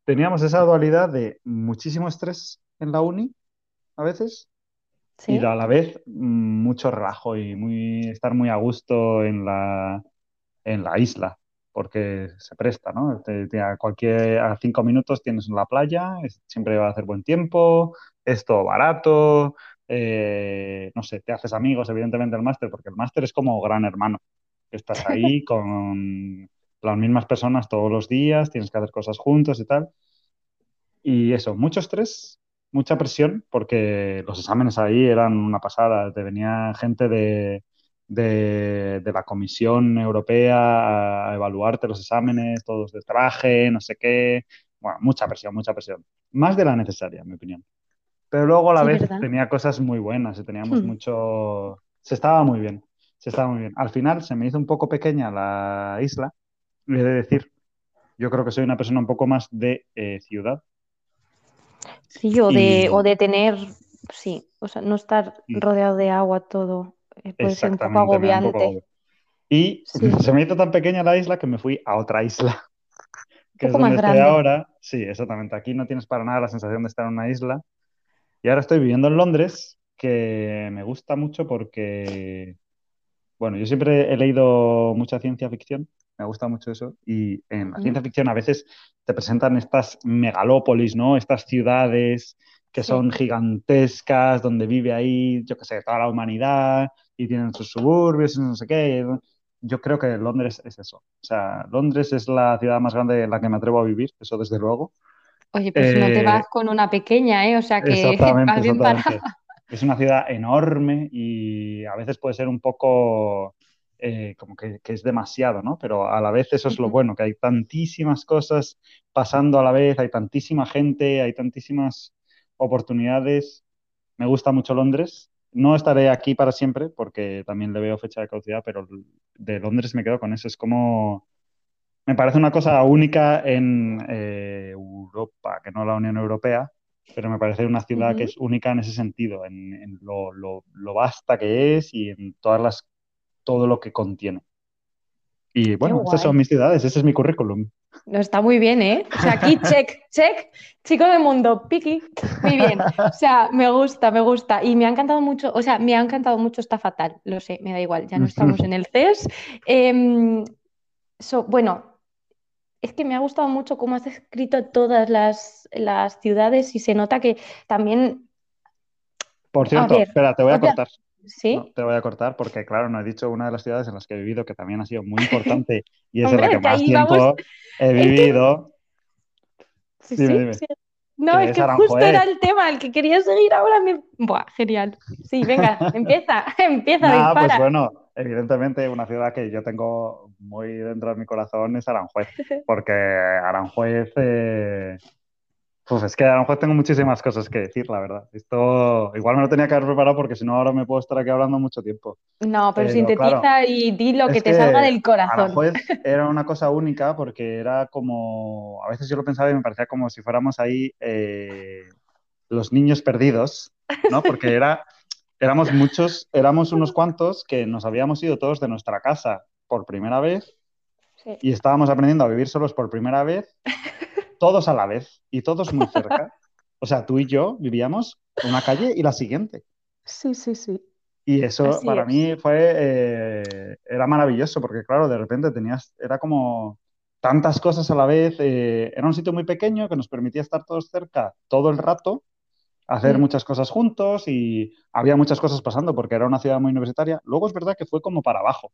teníamos esa dualidad de muchísimo estrés en la uni, a veces, y a la vez mucho relajo y muy, estar muy a gusto en la, en la isla, porque se presta, ¿no? a, cualquier, a cinco minutos tienes la playa, siempre va a hacer buen tiempo, es todo barato, eh, no sé, te haces amigos, evidentemente, el máster, porque el máster es como gran hermano, estás ahí con las mismas personas todos los días, tienes que hacer cosas juntos y tal. Y eso, mucho estrés, mucha presión, porque los exámenes ahí eran una pasada, te venía gente de, de, la Comisión Europea a evaluarte los exámenes, todos de traje, no sé qué. Bueno, mucha presión, mucha presión. Más de la necesaria, en mi opinión. Pero luego a la vez tenía cosas muy buenas y teníamos hmm. mucho... Se estaba muy bien, se estaba muy bien. Al final se me hizo un poco pequeña la isla, he de decir. Yo creo que soy una persona un poco más de eh, ciudad. Sí, o, de, o de tener, sí, o sea, no estar mm. rodeado de agua todo. Eh, puede ser un poco agobiante. Y se me hizo tan pequeña la isla que me fui a otra isla. Que es donde estoy ahora. Sí, exactamente. Aquí no tienes para nada la sensación de estar en una isla. Y ahora estoy viviendo en Londres, que me gusta mucho porque, bueno, yo siempre he leído mucha ciencia ficción, me gusta mucho eso, y en la ciencia ficción a veces te presentan estas megalópolis, ¿no? Estas ciudades que son gigantescas, donde vive ahí, yo qué sé, toda la humanidad, y tienen sus suburbios y no sé qué. Yo creo que Londres es eso. O sea, Londres es la ciudad más grande en la que me atrevo a vivir, eso desde luego. Oye, pues no te vas eh, con una pequeña, ¿eh? O sea que vas bien Es una ciudad enorme y a veces puede ser un poco eh, como que, es demasiado, ¿no? Pero a la vez eso es lo bueno, que hay tantísimas cosas pasando a la vez, hay tantísima gente, hay tantísimas oportunidades. Me gusta mucho Londres. No estaré aquí para siempre porque también le veo fecha de caducidad, pero de Londres me quedo con eso. Es como me parece una cosa única en eh, Europa, que no la Unión Europea, pero me parece una ciudad que es única en ese sentido, en, lo, lo, vasta que es y en todas las, todo lo que contiene. Y bueno, esas son mis ciudades, ese es mi currículum. No, está muy bien, ¿eh? O sea, aquí check, check, chico del mundo, piqui, muy bien. O sea, me gusta, me gusta. Y me ha encantado mucho, o sea, me ha encantado mucho, está fatal, lo sé, me da igual, ya no estamos en el CES. Em, bueno, es que me ha gustado mucho cómo has escrito todas las, ciudades y se nota que también... Por cierto, espera, te voy a cortar. ¿Sí? te voy a cortar porque, claro, no he dicho una de las ciudades en las que he vivido que también ha sido muy importante y es en la que, más tiempo he vivido. Sí, sí, No, es que justo era el tema, el que quería seguir ahora. Me... Buah, genial. Sí, venga, empieza, empieza, nah, Pues bueno, evidentemente una ciudad que yo tengo muy dentro de mi corazón es Aranjuez, porque Aranjuez, eh, pues es que Aranjuez tengo muchísimas cosas que decir, la verdad. Esto igual me lo tenía que haber preparado porque si no ahora me puedo estar aquí hablando mucho tiempo. No, pero, sintetiza y di lo que te salga del corazón. Aranjuez era una cosa única porque era como, a veces yo lo pensaba y me parecía como si fuéramos ahí eh, los niños perdidos, ¿no? Porque era éramos muchos, éramos unos cuantos que nos habíamos ido todos de nuestra casa por primera vez y estábamos aprendiendo a vivir solos por primera vez, todos a la vez y todos muy cerca. O sea, tú y yo vivíamos una calle y la siguiente. Sí, sí, sí. Y eso para mí fue, eh, era maravilloso porque claro, de repente tenías, era como tantas cosas a la vez, eh, era un sitio muy pequeño que nos permitía estar todos cerca todo el rato hacer muchas cosas juntos y había muchas cosas pasando porque era una ciudad muy universitaria. Luego es verdad que fue como para abajo,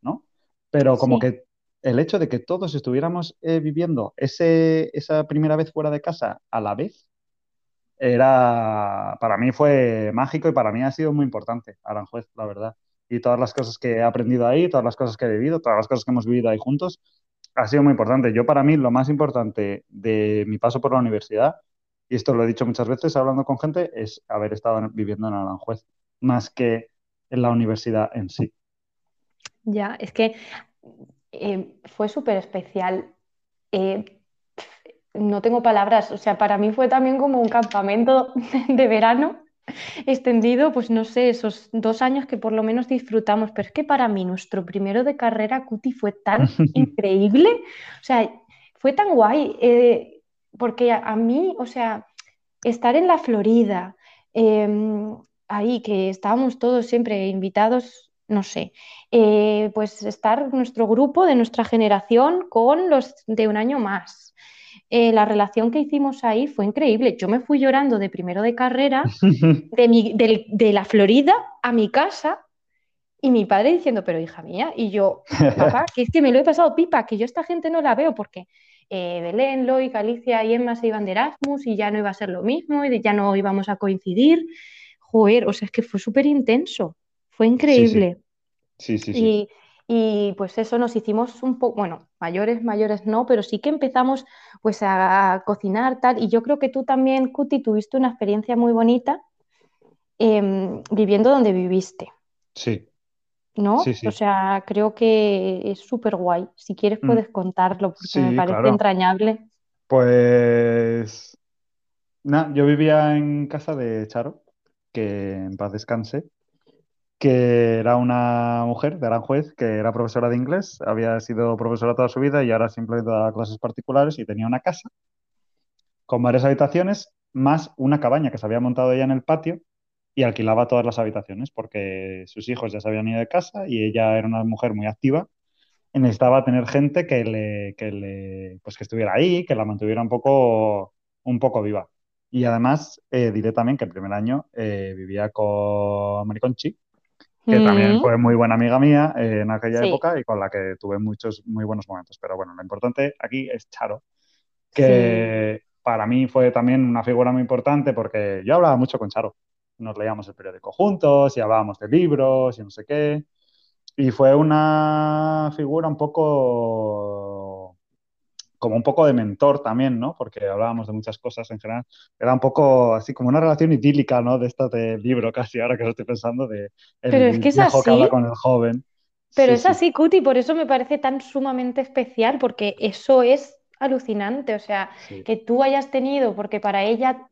¿no? Pero como que el hecho de que todos estuviéramos eh, viviendo ese, esa primera vez fuera de casa a la vez, era, para mí fue mágico y para mí ha sido muy importante Aranjuez, la verdad. Y todas las cosas que he aprendido ahí, todas las cosas que he vivido, todas las cosas que hemos vivido ahí juntos, ha sido muy importante. Yo para mí lo más importante de mi paso por la universidad y esto lo he dicho muchas veces hablando con gente, es haber estado viviendo en Aranjuez, más que en la universidad en sí. Ya, es que eh, fue súper especial. Eh, no tengo palabras, o sea, para mí fue también como un campamento de verano extendido, pues no sé, esos dos años que por lo menos disfrutamos, pero es que para mí nuestro primero de carrera, Cuti, fue tan increíble, o sea, fue tan guay. Eh, porque a, mí, o sea, estar en la Florida, em, ahí, que estábamos todos siempre invitados, no sé, eh, pues estar nuestro grupo de nuestra generación con los de un año más. Eh, la relación que hicimos ahí fue increíble. Yo me fui llorando de primero de carrera, de, de la Florida a mi casa, y mi padre diciendo, pero hija mía, y yo, papá, que es que me lo he pasado pipa, que yo esta gente no la veo porque eh, Belén, Loy, Galicia y Emma se iban de Erasmus y ya no iba a ser lo mismo y ya no íbamos a coincidir. Joder, o sea, es que fue súper intenso, fue increíble. Sí, sí, sí. Y, pues eso nos hicimos un poco, bueno, mayores, mayores no, pero sí que empezamos pues a, cocinar tal. Y yo creo que tú también, Cuti, tuviste una experiencia muy bonita em, viviendo donde viviste. Sí. ¿No? O sea, creo que es súper guay. Si quieres mm. puedes contarlo porque me parece entrañable. Pues, nada, yo vivía en casa de Charo, que en paz descanse, que era una mujer de Aranjuez, que era profesora de inglés, había sido profesora toda su vida y ahora simplemente daba clases particulares y tenía una casa con varias habitaciones, más una cabaña que se había montado ella en el patio y alquilaba todas las habitaciones porque sus hijos ya se habían ido de casa y ella era una mujer muy activa y necesitaba tener gente que le, que le pues que estuviera ahí, que la mantuviera un poco, un poco viva. Y además eh, diré también que el primer año eh, vivía con Mariconchi, que también fue muy buena amiga mía eh, en aquella época y con la que tuve muchos muy buenos momentos. Pero bueno, lo importante aquí es Charo, que para mí fue también una figura muy importante porque yo hablaba mucho con Charo nos leíamos el periódico juntos y hablábamos de libros y no sé qué. Y fue una figura un poco como un poco de mentor también, ¿no? Porque hablábamos de muchas cosas en general. Era un poco así como una relación idílica, ¿no? De esta del libro casi, ahora que lo estoy pensando, de el Pero es que es así. que habla con el joven. Pero es así, Cuti, por eso me parece tan sumamente especial, porque eso es alucinante, o sea, que tú hayas tenido, porque para ella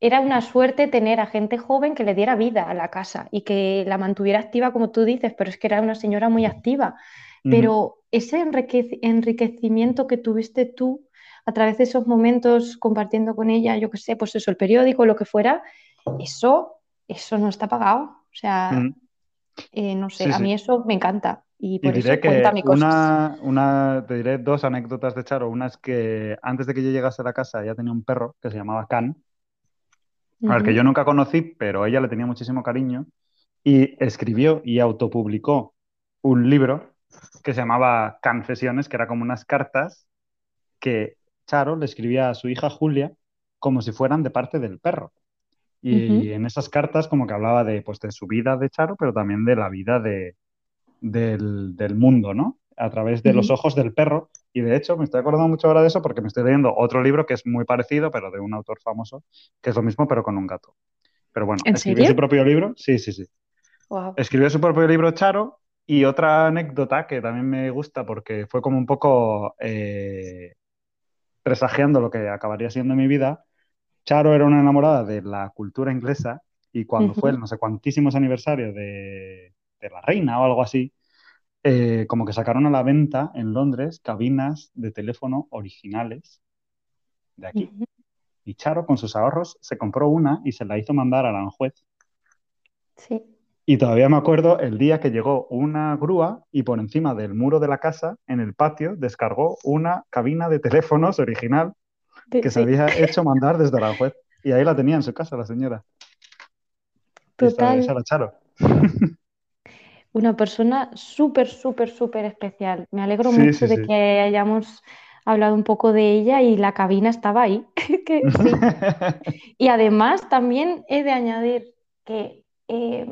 era una suerte tener a gente joven que le diera vida a la casa y que la mantuviera activa, como tú dices, pero es que era una señora muy activa. Pero ese enriquecimiento que tuviste tú a través de esos momentos compartiendo con ella, yo qué sé, pues eso, el periódico, lo que fuera, eso, eso no está pagado. O sea, eh, no sé, a mí eso me encanta. Y por eso que una, una, te diré dos anécdotas de Charo. Una es que antes de que yo llegase a la casa, ella tenía un perro que se llamaba Can al que yo nunca conocí, pero ella le tenía muchísimo cariño y escribió y autopublicó un libro que se llamaba Confesiones, que era como unas cartas que Charo le escribía a su hija Julia como si fueran de parte del perro. Y, en esas cartas como que hablaba de, pues, de su vida de Charo, pero también de la vida de, del, del mundo, ¿no? A través de los ojos del perro y de hecho, me estoy acordando mucho ahora de eso porque me estoy leyendo otro libro que es muy parecido, pero de un autor famoso, que es lo mismo, pero con un gato. Pero bueno, escribió su propio libro. Sí, sí, sí. Escribió su propio libro Charo. Y otra anécdota que también me gusta porque fue como un poco eh, presagiando lo que acabaría siendo mi vida. Charo era una enamorada de la cultura inglesa y cuando fue el no sé cuantísimos aniversario de, de la reina o algo así, eh, como que sacaron a la venta en Londres cabinas de teléfono originales de aquí. Y Charo, con sus ahorros, se compró una y se la hizo mandar a Aranjuez. Sí. Y todavía me acuerdo el día que llegó una grúa y por encima del muro de la casa, en el patio, descargó una cabina de teléfonos original que se había hecho mandar desde Aranjuez. Y ahí la tenía en su casa la señora. Total. esa era Charo. una persona súper, súper, súper especial. Me alegro mucho de que hayamos hablado un poco de ella y la cabina estaba ahí. y además también he de añadir que eh,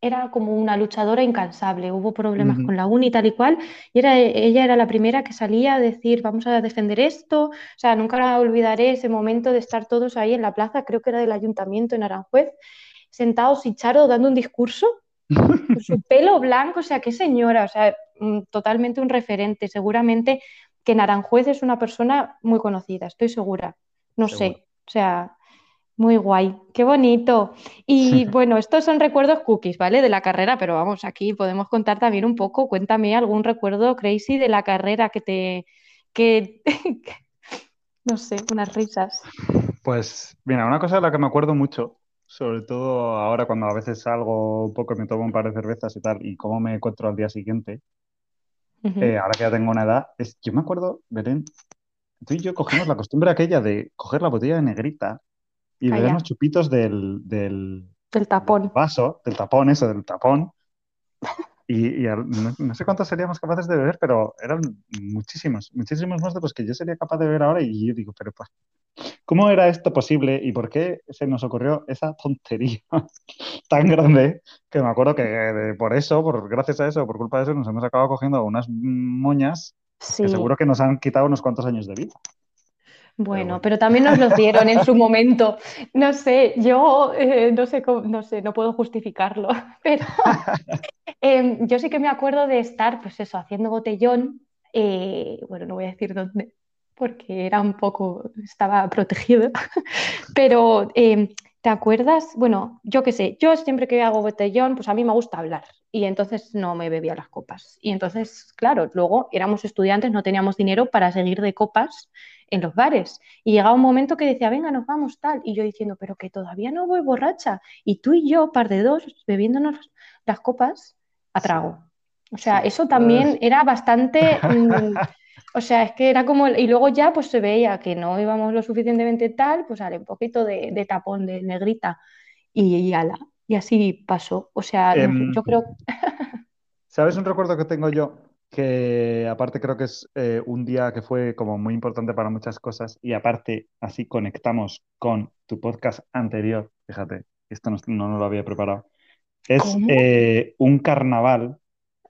era como una luchadora incansable. Hubo problemas con la uni y tal y cual. Y era, ella era la primera que salía a decir, vamos a defender esto. O sea, nunca olvidaré ese momento de estar todos ahí en la plaza, creo que era del ayuntamiento en Aranjuez, sentados y Charo dando un discurso su pelo blanco, o sea, qué señora, o sea, mm, totalmente un referente. Seguramente que Naranjuez es una persona muy conocida, estoy segura. No sé, o sea, muy guay, qué bonito. Y bueno, estos son recuerdos cookies, ¿vale? De la carrera, pero vamos, aquí podemos contar también un poco. Cuéntame algún recuerdo crazy de la carrera que te. que. no sé, unas risas. Pues, mira, una cosa de la que me acuerdo mucho sobre todo ahora cuando a veces salgo un poco, me tomo un par de cervezas y tal, y cómo me encuentro al día siguiente, Ujú. eh, ahora que ya tengo una edad, es, yo me acuerdo, Belén, tú y yo cogimos la costumbre aquella de coger la botella de negrita y Calla. bebernos chupitos del, del, Del del tapón. vaso, del tapón, eso, del tapón. Y, y al- no, no sé cuántos seríamos capaces de beber, pero eran muchísimos, muchísimos más de los que yo sería capaz de beber ahora. Y yo digo, pero pues, ¿cómo era esto posible y por qué se nos ocurrió esa tontería tan grande? Que me acuerdo que de- por eso, por, gracias a eso, por culpa de eso, nos hemos acabado cogiendo unas moñas que seguro que nos han quitado unos cuantos años de vida. Bueno, pero también nos los dieron en su momento. No sé, yo eh, no sé cómo- no sé, no puedo justificarlo, pero em, yo sí que me acuerdo de estar, pues eso, haciendo botellón. eh, bueno, no voy a decir dónde, porque era un poco, estaba protegido. Pero, em, ¿te acuerdas? Bueno, yo qué sé, yo siempre que hago botellón, pues a mí me gusta hablar y entonces no me bebía las copas. Y entonces, claro, luego éramos estudiantes, no teníamos dinero para seguir de copas en los bares. Y llegaba un momento que decía, venga, nos vamos tal. Y yo diciendo, pero que todavía no voy borracha. Y tú y yo, par de dos, bebiéndonos las copas a trago. O sea, eso también era bastante... o sea, es que era como... Y luego ya pues se veía que no íbamos lo suficientemente tal, pues haré un poquito de, de tapón de negrita y, y ala. Y así pasó. O sea, sé, Em, yo creo... ¿Sabes un recuerdo que tengo yo? Que aparte creo que es eh, un día que fue como muy importante para muchas cosas y aparte así conectamos con tu podcast anterior, fíjate, esto no, no lo había preparado. Es eh, un carnaval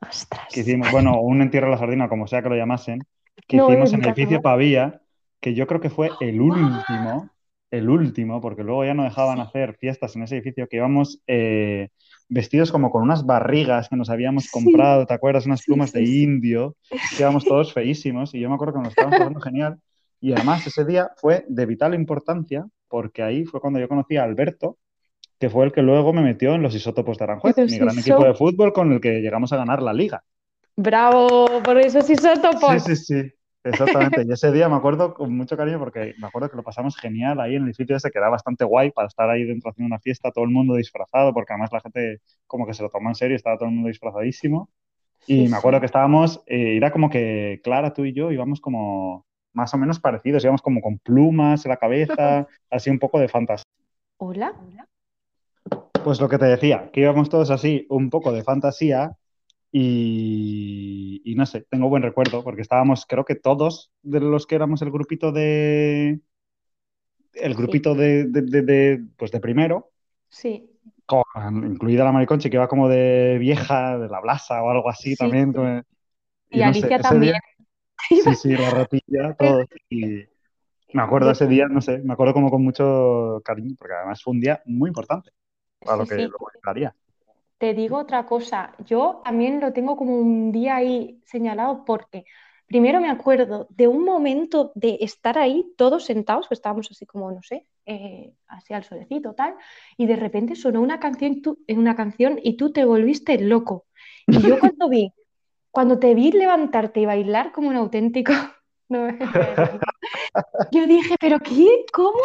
que Ostras. hicimos, bueno, un entierro a la sardina, como sea que lo llamasen, que No, hicimos en el edificio. Pavía, que yo creo que fue el último, el último, porque luego ya no dejaban Sí, hacer fiestas en ese edificio, que íbamos eh, vestidos como con unas barrigas que nos habíamos sí, comprado, ¿te acuerdas? Unas plumas de sí, indio, que íbamos todos feísimos, y yo me acuerdo que nos estábamos pasando genial, y además ese día fue de vital importancia, porque ahí fue cuando yo conocí a Alberto, que fue el que luego me metió en los isótopos de Aranjuez, mi gran equipo de fútbol con el que llegamos a ganar la liga. Bravo por esos Sí, isótopos. sí, sí, exactamente. Y ese día me acuerdo con mucho cariño porque me acuerdo que lo pasamos genial ahí en el edificio ese, que era bastante guay para estar ahí dentro haciendo una fiesta, todo el mundo disfrazado, porque además la gente como que se lo tomó en serio, estaba todo el mundo disfrazadísimo. Sí, Y me acuerdo sí. que estábamos, eh, era como que Clara, tú y yo íbamos como más o menos parecidos, íbamos como con plumas en la cabeza, así un poco de fantasía. Hola. Pues lo que te decía, que íbamos todos así, un poco de fantasía y, y no sé, tengo buen recuerdo porque estábamos, creo que todos de los que éramos el grupito de, el Sí, grupito de, de- de- de, pues de primero, sí, con- incluida la Mariconchi que iba como de vieja, de la Blasa o algo así sí, también, como- Y y no sé, Alicia también. día, sí, sí, la ratilla, todo, y me acuerdo ese día, no sé, me acuerdo como con mucho cariño porque además fue un día muy importante para sí, lo que luego llegaría. Te digo otra cosa, yo también lo tengo como un día ahí señalado porque primero me acuerdo de un momento de estar ahí todos sentados, que estábamos así como, no sé, eh, así al solecito, tal, y de repente sonó una canción, tú- una canción y tú te volviste loco. Y yo cuando vi, cuando te vi levantarte y bailar como un auténtico, no yo dije, ¿pero qué? ¿Cómo?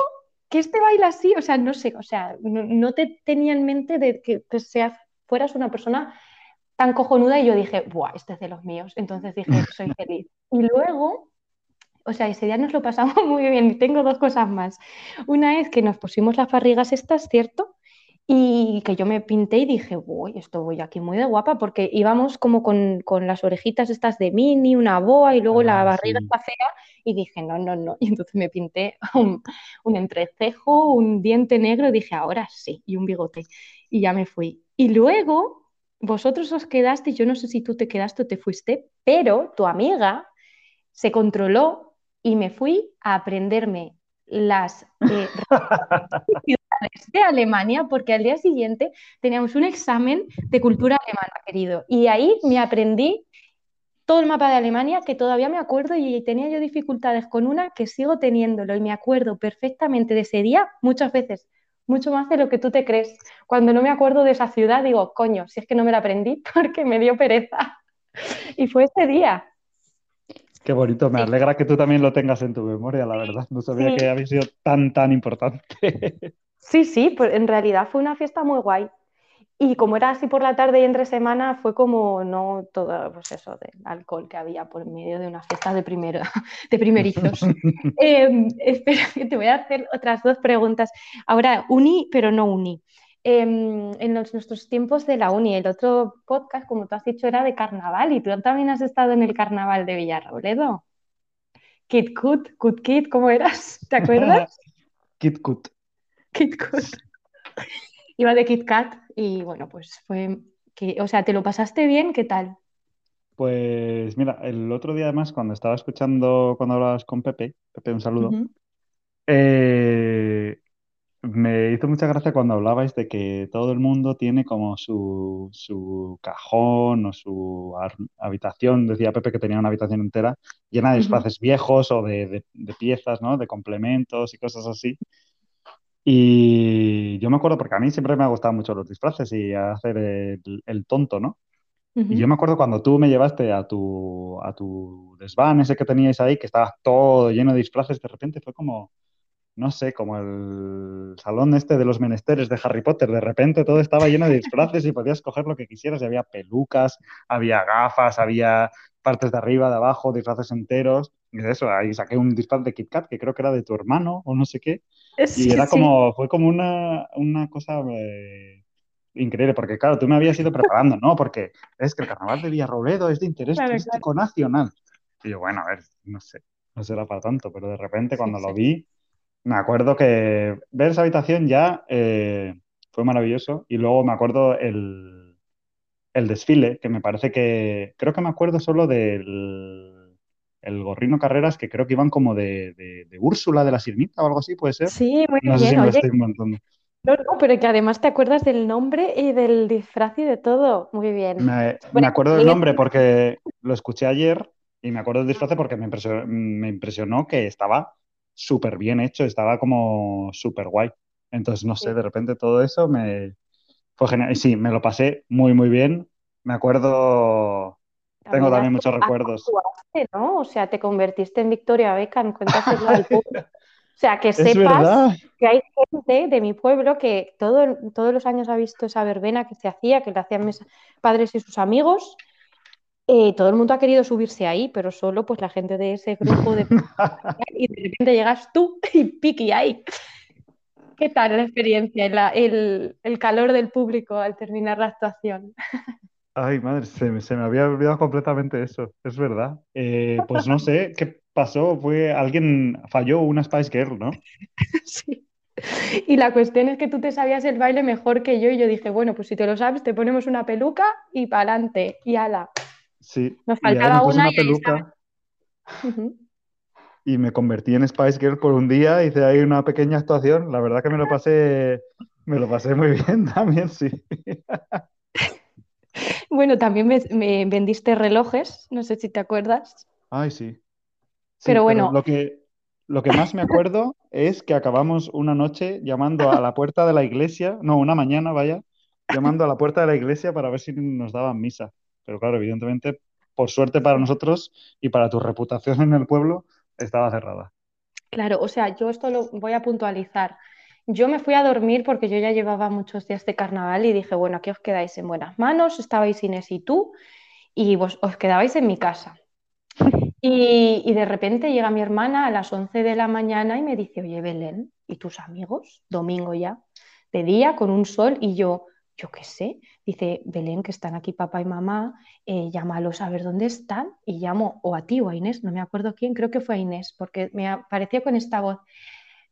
¿Que este baila así? O sea, no sé, o sea, no, no te tenía en mente de que te seas, fueras una persona tan cojonuda y yo dije, ¡buah, este es de los míos! Entonces dije, soy feliz. Y luego, o sea, ese día nos lo pasamos muy bien y tengo dos cosas más. Una es que nos pusimos las barrigas estas, ¿cierto? Y que yo me pinté y dije, uy, esto voy aquí muy de guapa, porque íbamos como con, con las orejitas estas de mini, una boa y luego la Ah, barriga sí. está fea. Y dije, no, no, no. Y entonces me pinté un, un entrecejo, un diente negro y dije, ahora sí, y un bigote. Y ya me fui. Y luego vosotros os quedaste, yo no sé si tú te quedaste o te fuiste, pero tu amiga se controló y me fui a aprenderme las eh, ciudades de Alemania porque al día siguiente teníamos un examen de cultura alemana, querido. Y ahí me aprendí todo el mapa de Alemania que todavía me acuerdo y tenía yo dificultades con una que sigo teniéndolo y me acuerdo perfectamente de ese día muchas veces, mucho más de lo que tú te crees. Cuando no me acuerdo de esa ciudad digo, coño, si es que no me la aprendí porque me dio pereza. Y fue ese día. Qué bonito, me Sí, alegra que tú también lo tengas en tu memoria, la verdad. No sabía sí, que había sido tan, tan importante. Sí, sí, pues en realidad fue una fiesta muy guay. Y como era así por la tarde y entre semana, fue como no todo, pues eso, del alcohol que había por medio de una fiesta de, primero, de primerizos. Em, espera, que te voy a hacer otras dos preguntas. Ahora, uni, pero no uni. Em, en nuestros tiempos de la uni, el otro podcast, como tú has dicho, era de carnaval y tú también has estado en el carnaval de Villarrobledo. Kit Kut, Kut Kit, ¿cómo eras? ¿Te acuerdas? Kit Kut. Kit Kut. Iba de Kit Kat y bueno, pues fue que, o sea, ¿te lo pasaste bien? ¿Qué tal? Pues mira, el otro día además cuando estaba escuchando, cuando hablabas con Pepe, Pepe, un saludo, eh, me hizo mucha gracia cuando hablabais de que todo el mundo tiene como su, su cajón o su habitación, decía Pepe que tenía una habitación entera llena de disfraces viejos o de, de piezas, ¿no? De complementos y cosas así. Y yo me acuerdo, porque a mí siempre me ha gustado mucho los disfraces y hacer el, tonto, ¿no? Y yo me acuerdo cuando tú me llevaste a tu, a tu desván ese que teníais ahí, que estaba todo lleno de disfraces, de repente fue como, no sé, como el salón este de los menesteres de Harry Potter. De repente todo estaba lleno de disfraces y podías coger lo que quisieras. Y había pelucas, había gafas, había partes de arriba, de abajo, disfraces enteros. Y de eso, ahí saqué un disfraz de Kit Kat, que creo que era de tu hermano o no sé qué. Y era como, fue como una, una cosa eh, increíble, porque claro, tú me habías ido preparando, ¿no? Porque es que el carnaval de Villarrobledo es de interés turístico nacional. Y yo, bueno, a ver, no sé, no será para tanto, pero de repente cuando lo vi, me acuerdo que ver esa habitación ya eh, fue maravilloso. Y luego me acuerdo el, el desfile, que me parece que, creo que me acuerdo solo del el Gorrino Carreras, que creo que iban como de, de, Úrsula de la Sirmita o algo así, ¿puede ser? Sí, muy bien. Sé estoy montando. No, no, pero que además te acuerdas del nombre y del disfraz y de todo. Muy bien. Me, me acuerdo del nombre porque lo escuché ayer y me acuerdo del disfraz porque me impresionó, me impresionó que estaba súper bien hecho, estaba como súper guay. Entonces, no sé, de repente todo eso me fue genial. Y sí, me lo pasé muy, muy bien. Me acuerdo tengo también muchos recuerdos. ¿no? O sea, te convertiste en Victoria Beckham, cuéntaselo al público. O sea, que sepas que hay gente de mi pueblo que todo, todos los años ha visto esa verbena que se hacía, que le hacían mis padres y sus amigos. Eh, todo el mundo ha querido subirse ahí, pero solo pues la gente de ese grupo de... y de repente llegas tú y piqui ahí. ¿Qué tal la experiencia, el, el calor del público al terminar la actuación? Ay, madre, se me, se me había olvidado completamente eso, es verdad. Eh, pues no sé, ¿qué pasó? Fue alguien falló una Spice Girl, ¿no? Sí. Y la cuestión es que tú te sabías el baile mejor que yo y yo dije, bueno, pues si te lo sabes, te ponemos una peluca y para adelante y ala. Sí. Nos faltaba una, y peluca. Y me convertí en Spice Girl por un día, hice ahí una pequeña actuación. La verdad que me lo pasé, me lo pasé muy bien también, sí. Bueno, también me, vendiste relojes, no sé si te acuerdas. Ay, sí. pero bueno. lo, que, lo que más me acuerdo es que acabamos una noche llamando a la puerta de la iglesia, no, una mañana, vaya, llamando a la puerta de la iglesia para ver si nos daban misa. Pero claro, evidentemente, por suerte para nosotros y para tu reputación en el pueblo, estaba cerrada. Claro, o sea, yo esto lo voy a puntualizar. Yo me fui a dormir porque yo ya llevaba muchos días de carnaval y dije, bueno, aquí os quedáis en buenas manos, estabais Inés y tú, y vos os quedabais en mi casa. Y, de repente llega mi hermana a las 11 de la mañana y me dice, oye, Belén, ¿y tus amigos? Domingo ya, de día, con un sol, y yo, yo qué sé, dice, Belén, que están aquí papá y mamá, eh, llámalos a ver dónde están, y llamo o a ti o a Inés, no me acuerdo quién, creo que fue a Inés, porque me apareció con esta voz,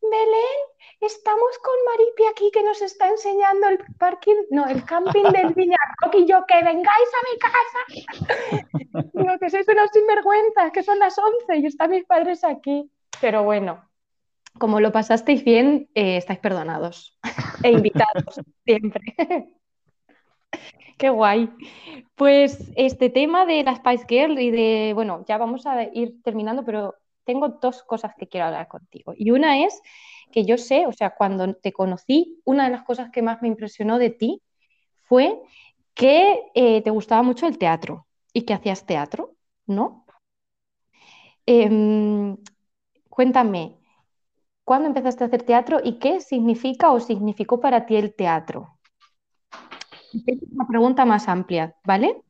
Belén, estamos con Maripi aquí que nos está enseñando el parking, no, el camping del Viñarroc y yo, que vengáis a mi casa. Digo, que sois unos sinvergüenzas, que son las 11 y están mis padres aquí. Pero bueno, como lo pasasteis bien, eh, estáis perdonados e invitados siempre. Qué guay. Pues este tema de la Spice Girl y de, bueno, ya vamos a ir terminando, pero tengo dos cosas que quiero hablar contigo. Y una es que yo sé, o sea, cuando te conocí, una de las cosas que más me impresionó de ti fue que eh, te gustaba mucho el teatro y que hacías teatro, ¿no? Em, cuéntame, ¿cuándo empezaste a hacer teatro y qué significa o significó para ti el teatro? Es una pregunta más amplia, ¿vale?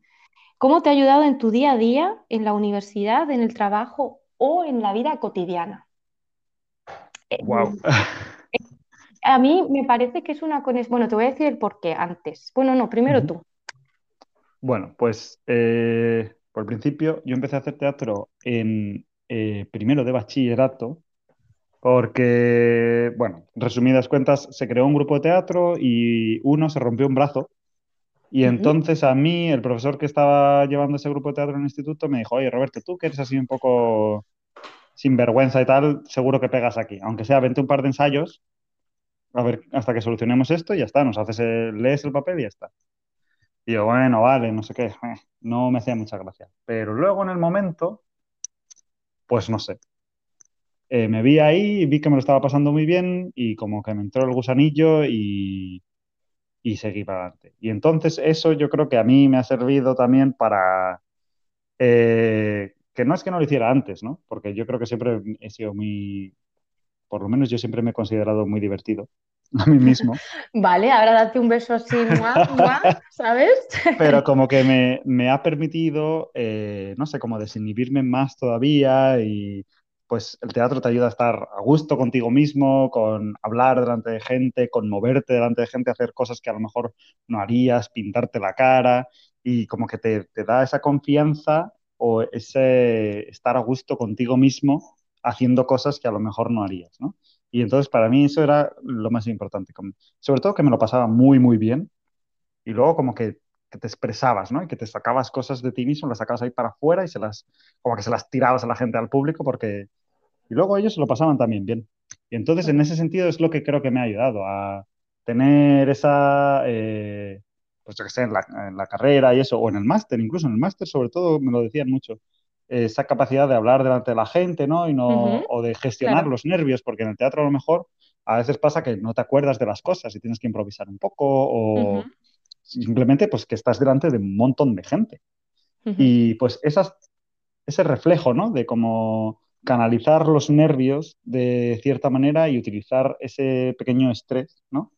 ¿Cómo te ha ayudado en tu día a día, en la universidad, en el trabajo o en la vida cotidiana? Wow. Eh, a mí me parece que es una conexión. Bueno, te voy a decir el por qué antes. Bueno, no, primero tú. Bueno, pues eh, por principio yo empecé a hacer teatro en eh, primero de bachillerato porque, bueno, resumidas cuentas, se creó un grupo de teatro y uno se rompió un brazo y entonces a mí, el profesor que estaba llevando ese grupo de teatro en el instituto, me dijo, oye, Roberto, tú que eres así un poco sinvergüenza y tal, seguro que pegas aquí. Aunque sea, vente un par de ensayos, a ver, hasta que solucionemos esto y ya está, nos haces lees el papel y ya está. Y yo, bueno, vale, no sé qué, eh, no me hacía mucha gracia. Pero luego en el momento, pues no sé. Eh, me vi ahí, vi que me lo estaba pasando muy bien y como que me entró el gusanillo y, y seguí para adelante. Y entonces eso yo creo que a mí me ha servido también para, eh, que no es que no lo hiciera antes, ¿no? Porque yo creo que siempre he sido muy, por lo menos yo siempre me he considerado muy divertido a mí mismo. Vale, ahora date un beso así, ¿sabes? Pero como que me, me ha permitido, eh, no sé, como desinhibirme más todavía y pues el teatro te ayuda a estar a gusto contigo mismo, con hablar delante de gente, con moverte delante de gente, hacer cosas que a lo mejor no harías, pintarte la cara y como que te, da esa confianza o ese estar a gusto contigo mismo haciendo cosas que a lo mejor no harías, ¿no? Y entonces para mí eso era lo más importante, sobre todo que me lo pasaba muy, muy bien y luego como que, que, te expresabas, ¿no? Y que te sacabas cosas de ti mismo, las sacabas ahí para afuera y se las, como que se las tirabas a la gente, al público, porque y luego ellos se lo pasaban también bien. Y entonces, en ese sentido, es lo que creo que me ha ayudado a tener esa, eh, pues yo que sé, en la, carrera y eso, o en el máster, incluso en el máster, sobre todo, me lo decían mucho, esa capacidad de hablar delante de la gente, ¿no? Y no o de gestionar los nervios, porque en el teatro a lo mejor a veces pasa que no te acuerdas de las cosas y tienes que improvisar un poco, o simplemente pues que estás delante de un montón de gente. Y pues esas, ese reflejo, ¿no? De cómo canalizar los nervios de cierta manera y utilizar ese pequeño estrés, ¿no?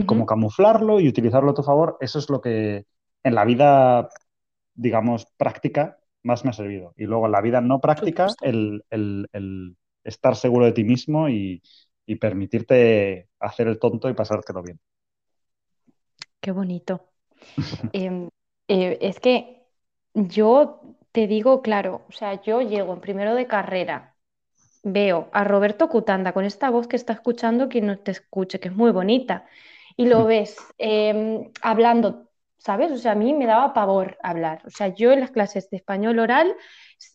Y como camuflarlo y utilizarlo a tu favor, eso es lo que en la vida, digamos, práctica más me ha servido. Y luego en la vida no práctica, el, estar seguro de ti mismo y, permitirte hacer el tonto y pasártelo bien. Qué bonito. Em, eh, es que yo te digo, claro, o sea, yo llego en primero de carrera, veo a Roberto Cutanda con esta voz que está escuchando, quien no te escuche, que es muy bonita, y lo ves em, hablando, ¿sabes? O sea, a mí me daba pavor hablar. O sea, yo en las clases de español oral,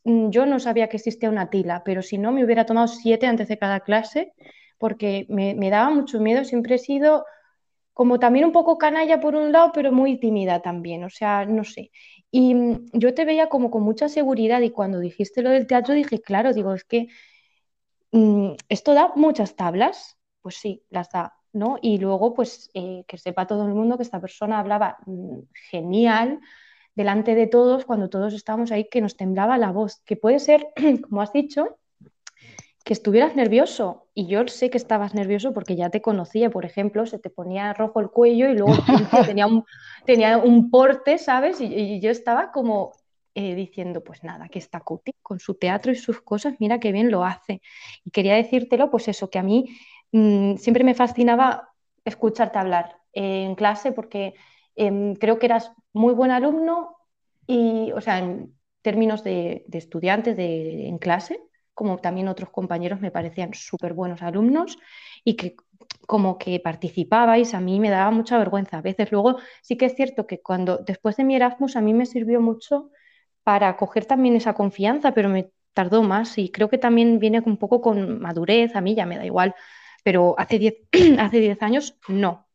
mm, yo no sabía que existía una tila, pero si no, me hubiera tomado siete antes de cada clase, porque me, me daba mucho miedo, siempre he sido como también un poco canalla por un lado, pero muy tímida también, o sea, no sé. Y mm, yo te veía como con mucha seguridad y cuando dijiste lo del teatro dije, claro, digo, es que mm, esto da muchas tablas, pues sí, las da, ¿no? Y luego, pues eh, que sepa todo el mundo que esta persona hablaba mm, genial delante de todos cuando todos estábamos ahí, que nos temblaba la voz, que puede ser, como has dicho, que estuvieras nervioso. Y yo sé que estabas nervioso porque ya te conocía, por ejemplo, se te ponía rojo el cuello y luego tenía, un, tenía un porte, ¿sabes? Y, yo estaba como eh, diciendo, pues nada, que está Cuti con su teatro y sus cosas, mira qué bien lo hace. Y quería decírtelo, pues eso, que a mí mm, siempre me fascinaba escucharte hablar en clase porque em, creo que eras muy buen alumno y, o sea, en términos de, de estudiantes de, en clase, como también otros compañeros me parecían súper buenos alumnos y que como que participabais, a mí me daba mucha vergüenza. A veces luego sí que es cierto que cuando después de mi Erasmus a mí me sirvió mucho para coger también esa confianza, pero me tardó más y creo que también viene un poco con madurez, a mí ya me da igual, pero hace 10 hace años no.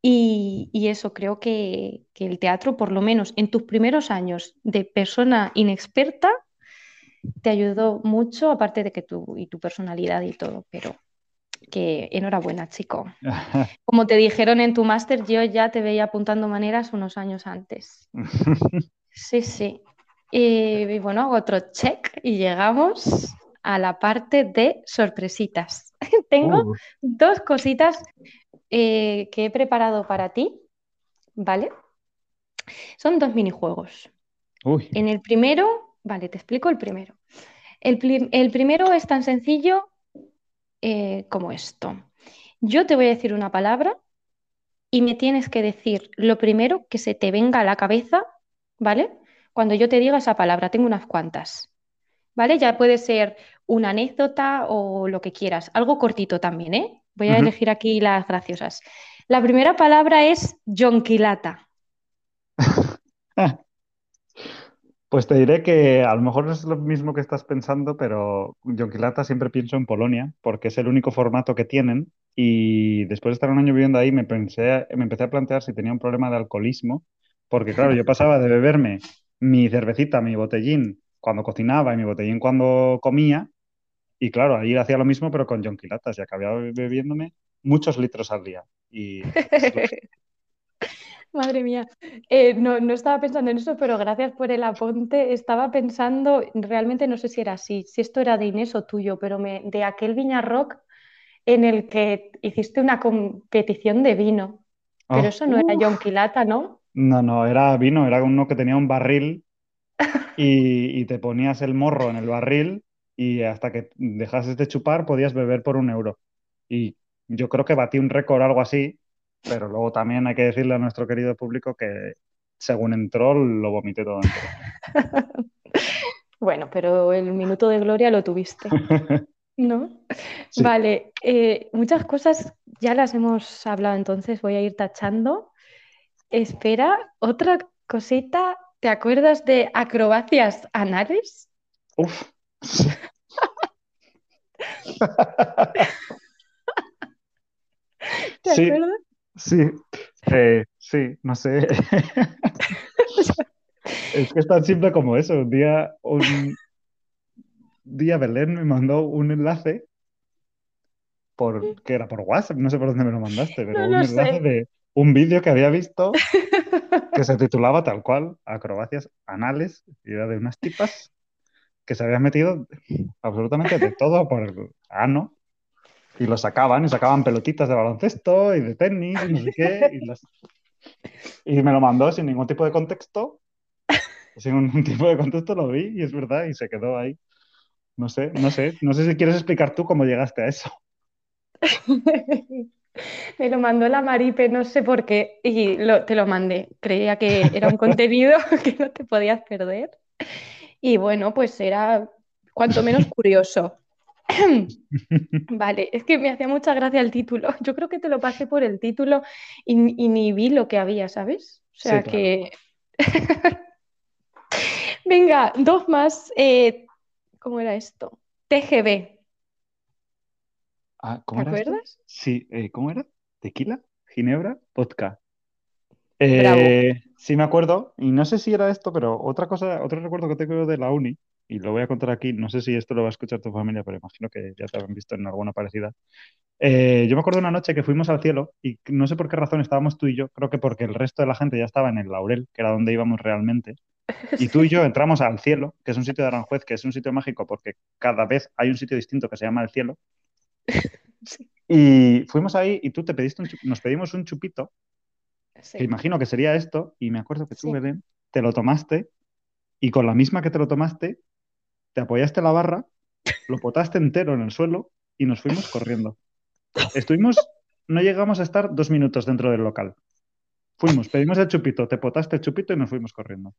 Y, eso, creo que, que el teatro, por lo menos en tus primeros años de persona inexperta, te ayudó mucho, aparte de que tú y tu personalidad y todo, pero que enhorabuena, chico. Como te dijeron en tu máster, yo ya te veía apuntando maneras unos años antes. Sí, sí. Y, bueno, hago otro check y llegamos a la parte de sorpresitas. Tengo Uh, dos cositas eh, que he preparado para ti, ¿vale? Son dos minijuegos. uy, En el primero, vale, te explico el primero. El, el primero es tan sencillo eh, como esto. Yo te voy a decir una palabra y me tienes que decir lo primero que se te venga a la cabeza, ¿vale? Cuando yo te diga esa palabra, tengo unas cuantas, ¿vale? Ya puede ser una anécdota o lo que quieras, algo cortito también, ¿eh? Voy a elegir aquí las graciosas. La primera palabra es jonquilata. Pues te diré que a lo mejor no es lo mismo que estás pensando, pero Yonquilata siempre pienso en Polonia, porque es el único formato que tienen. Y después de estar un año viviendo ahí, me pensé, me empecé a plantear si tenía un problema de alcoholismo, porque claro, yo pasaba de beberme mi cervecita, mi botellín cuando cocinaba y mi botellín cuando comía, y claro, ahí hacía lo mismo, pero con Yonquilatas, y acababa bebiéndome muchos litros al día. Y Madre mía, Eh, no, no estaba pensando en eso, pero gracias por el apunte. Estaba pensando, realmente no sé si era así, si esto era de Inés o tuyo, pero me, de aquel Viña Rock en el que hiciste una competición de vino. Pero Oh, eso no era. Jonquilata, ¿no? No, no, era vino, era uno que tenía un barril y, y te ponías el morro en el barril y hasta que dejases de chupar podías beber por un euro. Y yo creo que batí un récord o algo así, pero luego también hay que decirle a nuestro querido público que según entró lo vomité todo entero. Bueno, pero el minuto de gloria lo tuviste, ¿no? Sí. Vale, eh, muchas cosas ya las hemos hablado, entonces voy a ir tachando. Espera, otra cosita, ¿te acuerdas de acrobacias anales? Uf. ¿Te Sí, acuerdas? sí, Eh, sí, no sé. Es que es tan simple como eso. Un día, un día Belén me mandó un enlace por, que era por WhatsApp, no sé por dónde me lo mandaste, pero No un enlace sé. de un vídeo que había visto que se titulaba tal cual, Acrobacias Anales, y era de unas tipas que se habían metido absolutamente de todo por el ano y lo sacaban, y sacaban pelotitas de baloncesto y de tenis y no sé qué, y, las- y me lo mandó sin ningún tipo de contexto, sin ningún tipo de contexto lo vi y es verdad, y se quedó ahí. No sé, no sé, no sé si quieres explicar tú cómo llegaste a eso. Me lo mandó la Maripe, no sé por qué, y lo- te lo mandé. Creía que era un contenido que no te podías perder. Y bueno, pues era cuanto menos curioso. Vale, es que me hacía mucha gracia el título. Yo creo que te lo pasé por el título y, y ni vi lo que había, ¿sabes? O sea Sí, claro. que... Venga, dos más. Eh, ¿cómo era esto? TGB, Ah, ¿te ¿cómo era esto? acuerdas? Sí, eh, ¿cómo era? ¿Tequila? ¿Ginebra? ¿Vodka? Eh, sí me acuerdo, y no sé si era esto, pero otra cosa, otro recuerdo que tengo de la uni, y lo voy a contar aquí, no sé si esto lo va a escuchar tu familia, pero imagino que ya te habrán visto en alguna parecida. Eh, yo me acuerdo una noche que fuimos al cielo y no sé por qué razón estábamos tú y yo, creo que porque el resto de la gente ya estaba en el Laurel, que era donde íbamos realmente, y tú y yo entramos al cielo, que es un sitio de Aranjuez, que es un sitio mágico porque cada vez hay un sitio distinto que se llama el cielo, Sí, y fuimos ahí y tú te pediste un nos pedimos un chupito que imagino que sería esto, y me acuerdo que tú, sí. Belén, te lo tomaste y con la misma que te lo tomaste, te apoyaste la barra, lo potaste entero en el suelo y nos fuimos corriendo. Estuvimos, no llegamos a estar dos minutos dentro del local. Fuimos, pedimos el chupito, te potaste el chupito y nos fuimos corriendo.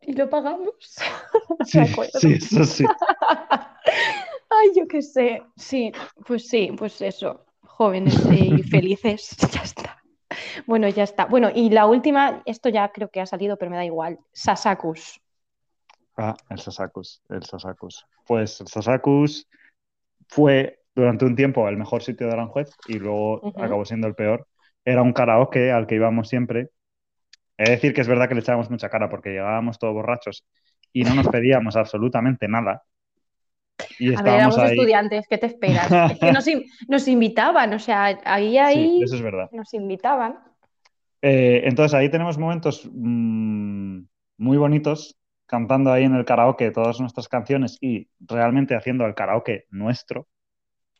Y lo pagamos. Sí, sí, eso sí. Ay, yo qué sé. Sí, pues sí, pues eso. Jóvenes y felices. Ya está. Bueno, ya está. Bueno, y la última, esto ya creo que ha salido, pero me da igual. Sasakus. Ah, el Sasakus, el Sasakus. Pues el Sasakus fue durante un tiempo el mejor sitio de Aranjuez y luego acabó siendo el peor. Era un karaoke al que íbamos siempre. Es decir, que es verdad que le echábamos mucha cara porque llegábamos todos borrachos y no nos pedíamos absolutamente nada. Y A ver, éramos ahí. estudiantes, ¿qué te esperas? Es que nos, in- nos invitaban, o sea, ahí, Sí, ahí eso es verdad. nos invitaban. Eh, entonces ahí tenemos momentos mm, muy bonitos cantando ahí en el karaoke todas nuestras canciones y realmente haciendo el karaoke nuestro.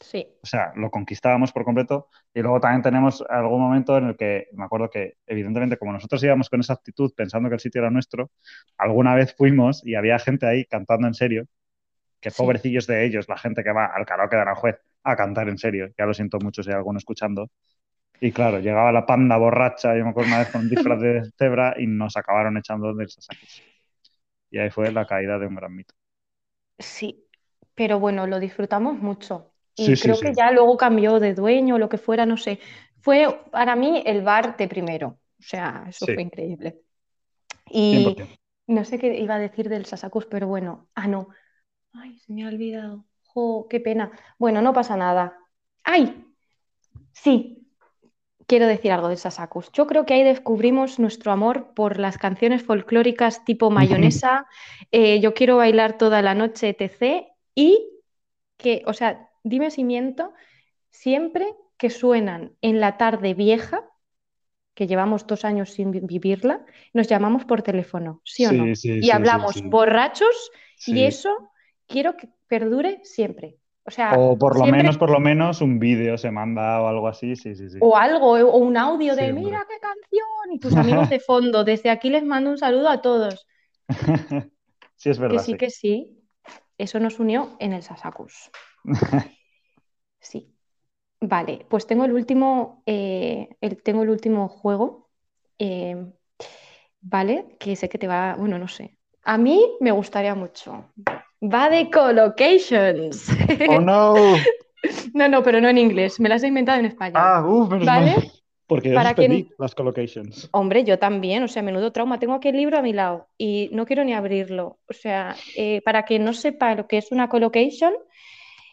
Sí. O sea, lo conquistábamos por completo. Y luego también tenemos algún momento en el que me acuerdo que, evidentemente, como nosotros íbamos con esa actitud pensando que el sitio era nuestro, alguna vez fuimos y había gente ahí cantando en serio. Que Sí. pobrecillos de ellos, la gente que va al karaoke de Aranjuez a cantar en serio. Ya lo siento mucho si hay alguno escuchando. Y claro, llegaba la panda borracha, yo me acuerdo una vez con un disfraz de cebra y nos acabaron echando del Sasakis. Y ahí fue la caída de un gran mito. Sí, pero bueno, lo disfrutamos mucho. Y Sí, creo sí. que ya luego cambió de dueño o lo que fuera, no sé. Fue para mí el bar de primero. O sea, eso fue increíble. Y 100%. no sé qué iba a decir del Sasakus, pero bueno. Ah, no. Ay, se me ha olvidado. Jo, qué pena. Bueno, no pasa nada. ¡Ay! Sí, quiero decir algo del Sasakus. Yo creo que ahí descubrimos nuestro amor por las canciones folclóricas tipo mayonesa, eh, Yo quiero bailar toda la noche, etc. Y que, o sea, dime si miento, siempre que suenan en la tarde vieja, que llevamos dos años sin vi- vivirla, nos llamamos por teléfono, ¿sí o no? Sí, Y sí, hablamos borrachos y eso quiero que perdure siempre. O sea, O por lo siempre- menos, por lo menos, un vídeo se manda o algo así, sí, sí, sí. o algo, o un audio de mira qué canción y tus amigos de fondo. Desde aquí les mando un saludo a todos. sí, es Que verdad, sí, sí. que sí. Eso nos unió en el Sasakus. Sí. Vale, pues tengo el último, eh, el- tengo el último juego. eh, vale, que sé que te va, bueno, no sé. A mí me gustaría mucho. Va de collocations. ¡Oh, no! No, no, pero no en inglés. Me las he inventado en español. Ah, uff, menos ¿Vale? mal. Porque yo Para suspendí quien- las collocations. Hombre, yo también, o sea, menudo trauma. Tengo aquí el libro a mi lado y no quiero ni abrirlo. O sea, eh, para quien no sepa lo que es una collocation,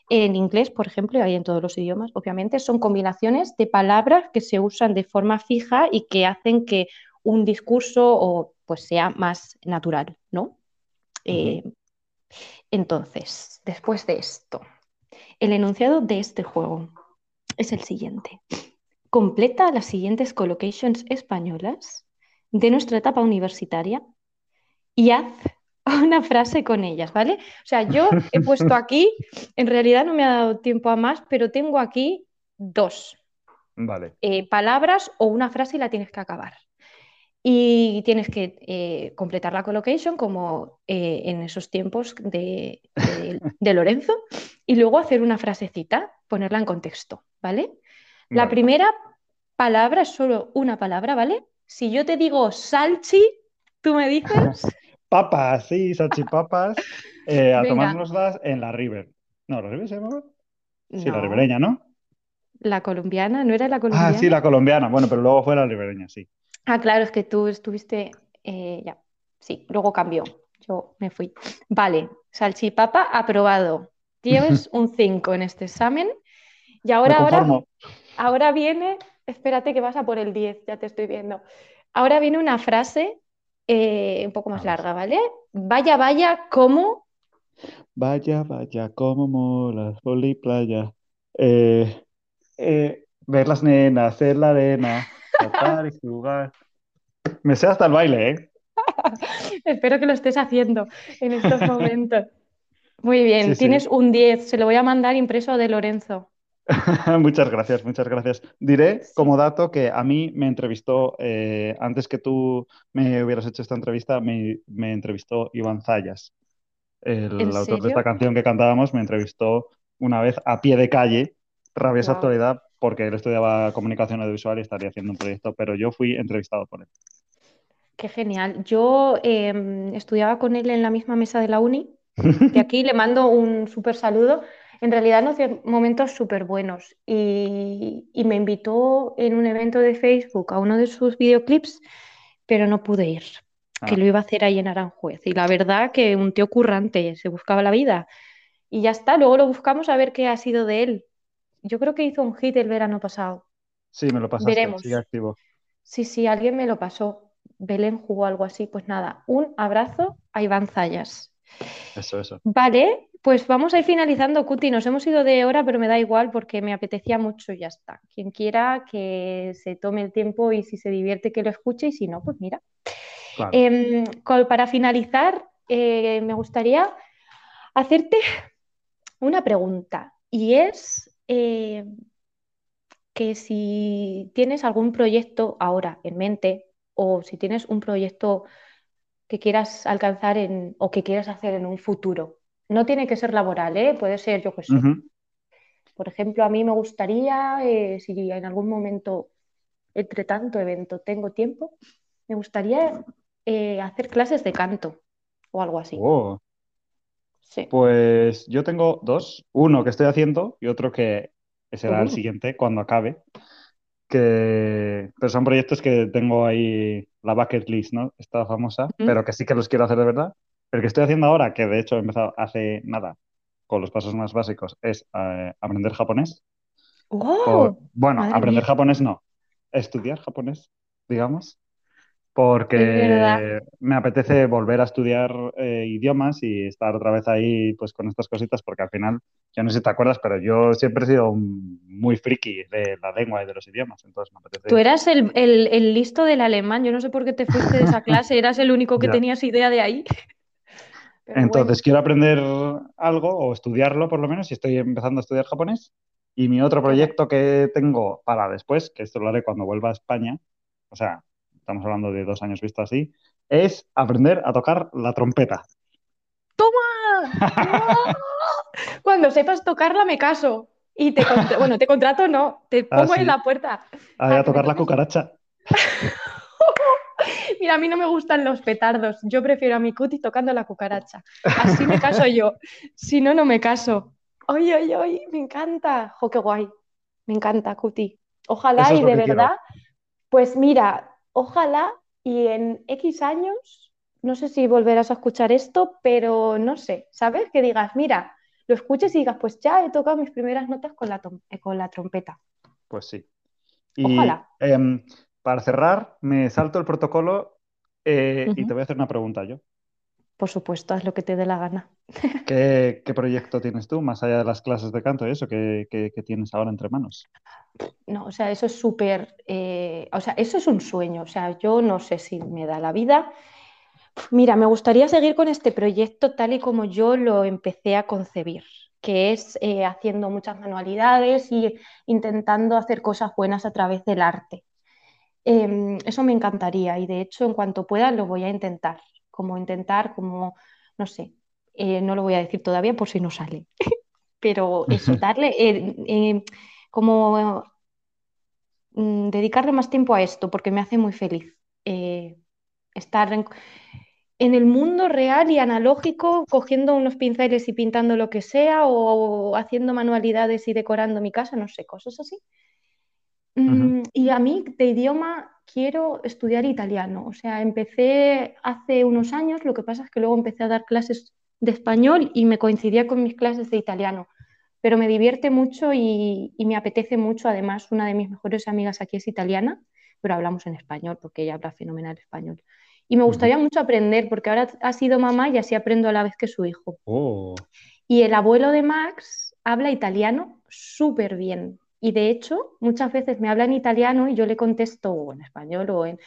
en inglés, por ejemplo, y hay en todos los idiomas, obviamente, son combinaciones de palabras que se usan de forma fija y que hacen que un discurso o, pues, sea más natural, ¿no? Eh, entonces, después de esto, el enunciado de este juego es el siguiente. Completa las siguientes collocations españolas de nuestra etapa universitaria y haz una frase con ellas, ¿vale? O sea, yo he puesto aquí, en realidad no me ha dado tiempo a más, pero tengo aquí dos Vale. eh, palabras o una frase y la tienes que acabar. Y tienes que eh, completar la collocation como eh, en esos tiempos de, de- de Lorenzo y luego hacer una frasecita, ponerla en contexto, ¿vale? La vale. primera palabra es solo una palabra, ¿vale? Si yo te digo salchi, tú me dices Papas, sí, salchipapas. Eh, a tomárnoslas en la River. No, ¿la River se llamaba? Sí, la ribereña, ¿no? la colombiana, ¿no era la colombiana? Ah, sí, la colombiana. Bueno, pero luego fue la ribereña, sí. Ah, claro, es que tú estuviste, eh, ya, sí, luego cambió, yo me fui. Vale, salchipapa aprobado. Tienes un 5 en este examen y ahora, ahora, ahora viene, espérate que vas a por el 10, ya te estoy viendo. Ahora viene una frase eh, un poco más larga, ¿vale? Vaya, vaya, ¿cómo? Vaya, vaya, cómo mola, poli playa. Eh, eh, ver las nenas en la arena, saltar y jugar. Me sé hasta el baile, ¿eh? Espero que lo estés haciendo en estos momentos. Muy bien, Sí, sí. tienes un 10, se lo voy a mandar impreso de Lorenzo. Muchas gracias, muchas gracias. Diré como dato que a mí me entrevistó, eh, antes que tú me hubieras hecho esta entrevista, me, me entrevistó Iván Zayas, el ¿En autor de esta canción que cantábamos, me entrevistó una vez a pie de calle, rabiosa Guau. actualidad, porque él estudiaba comunicación audiovisual y estaría haciendo un proyecto, pero yo fui entrevistado por él. Qué genial. Yo em, estudiaba con él en la misma mesa de la uni. De aquí le mando un súper saludo. En realidad nos dio momentos súper buenos y, y me invitó en un evento de Facebook a uno de sus videoclips, pero no pude ir, que Ah. lo iba a hacer ahí en Aranjuez. Y la verdad que un tío currante, se buscaba la vida. Y ya está, luego lo buscamos a ver qué ha sido de él. Yo creo que hizo un hit el verano pasado. Sí, me lo pasaste, Veremos. sigue activo. Sí, sí, alguien me lo pasó. Belén jugó algo así. Pues nada, un abrazo a Iván Zayas. Eso, eso. Vale, pues vamos a ir finalizando, Cuti. Nos hemos ido de hora, pero me da igual porque me apetecía mucho y ya está. Quien quiera que se tome el tiempo y si se divierte que lo escuche y si no, pues mira. Claro. Em, para finalizar, eh, me gustaría hacerte una pregunta y es eh, que si tienes algún proyecto ahora en mente o si tienes un proyecto que quieras alcanzar en, o que quieras hacer en un futuro. No tiene que ser laboral, ¿eh? puede ser, yo qué sé. Por ejemplo, a mí me gustaría, eh, si en algún momento, entre tanto evento, tengo tiempo, me gustaría eh, hacer clases de canto o algo así. Oh. Sí. Pues yo tengo dos, uno que estoy haciendo y otro que será el uh. siguiente cuando acabe. Que pero son proyectos que tengo ahí la bucket list, ¿no? Esta famosa, pero que sí que los quiero hacer de verdad. El que estoy haciendo ahora, que de hecho he empezado hace nada, con los pasos más básicos, es eh, aprender japonés. bueno, aprender japonés no, estudiar japonés, digamos porque me apetece volver a estudiar eh, idiomas y estar otra vez ahí pues con estas cositas, porque al final, yo no sé si te acuerdas, pero yo siempre he sido muy friki de la lengua y de los idiomas, entonces me apetece... Tú eras el, el, listo del alemán, yo no sé por qué te fuiste de esa clase, eras el único que tenías idea de ahí. entonces quiero aprender algo o estudiarlo por lo menos, y estoy empezando a estudiar japonés. Y mi otro proyecto que tengo para después, que esto lo haré cuando vuelva a España, o sea, estamos hablando de dos años visto así, es aprender a tocar la trompeta. ¡Toma! Cuando sepas tocarla me caso. Y te bueno, te contrato no, te ah, pongo en la puerta. A, a tocar la cucaracha. Mira, a mí no me gustan los petardos. Yo prefiero a mi cuti tocando la cucaracha. Así me caso yo. Si no, no me caso. Oye, oye, oye, me encanta. Jo, qué guay. Me encanta, cuti. Ojalá y de verdad. Pues mira, ojalá y en X años, no sé si volverás a escuchar esto, pero no sé, ¿sabes? Que digas, mira, lo escuches y digas, pues ya he tocado mis primeras notas con la, eh, con la trompeta. Pues sí. ojalá. Em, para cerrar, me salto el protocolo eh, y te voy a hacer una pregunta yo. Por supuesto, haz lo que te dé la gana. ¿Qué, proyecto tienes tú, más allá de las clases de canto y eso, que, tienes ahora entre manos? No, o sea, eso es súper, eh, o sea, eso es un sueño, o sea, yo no sé si me da la vida. Mira, me gustaría seguir con este proyecto tal y como yo lo empecé a concebir, que es eh, haciendo muchas manualidades y intentando hacer cosas buenas a través del arte. Em, eso me encantaría y de hecho en cuanto pueda lo voy a intentar como intentar, como, no sé, eh, no lo voy a decir todavía por si no sale, pero eso, darle, eh, eh, como mm, dedicarle más tiempo a esto, porque me hace muy feliz estar en, el mundo real y analógico, cogiendo unos pinceles y pintando lo que sea, o, haciendo manualidades y decorando mi casa, no sé, cosas así. Mm, y a mí de idioma quiero estudiar italiano. O sea, empecé hace unos años, lo que pasa es que luego empecé a dar clases de español y me coincidía con mis clases de italiano. Pero me divierte mucho y, me apetece mucho. Además, una de mis mejores amigas aquí es italiana, pero hablamos en español porque ella habla fenomenal español. Y me gustaría mucho aprender porque ahora ha sido mamá y así aprendo a la vez que su hijo. Oh. Y el abuelo de Max habla italiano súper bien. Y de hecho, muchas veces me habla en italiano y yo le contesto o en español o en,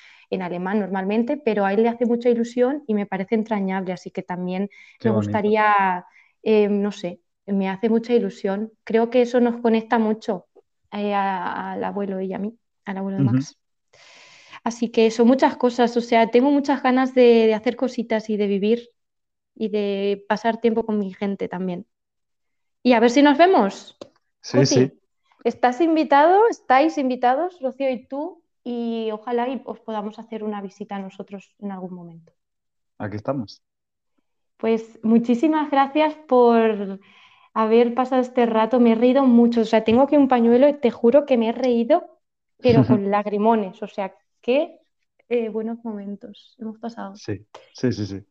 alemán normalmente, pero a él le hace mucha ilusión y me parece entrañable, así que también me gustaría, eh, no sé, me hace mucha ilusión. Creo que eso nos conecta mucho eh, al abuelo y a mí, al abuelo de Max. Así que eso, muchas cosas, o sea, tengo muchas ganas de, hacer cositas y de vivir y de pasar tiempo con mi gente también. Y a ver si nos vemos. Sí, sí. Estás invitado, estáis invitados, Rocío y tú, y ojalá os podamos hacer una visita a nosotros en algún momento. Aquí estamos. Pues muchísimas gracias por haber pasado este rato. Me he reído mucho. O sea, tengo aquí un pañuelo y te juro que me he reído, pero con lagrimones. O sea, qué eh, buenos momentos hemos pasado. Sí, sí, sí, sí.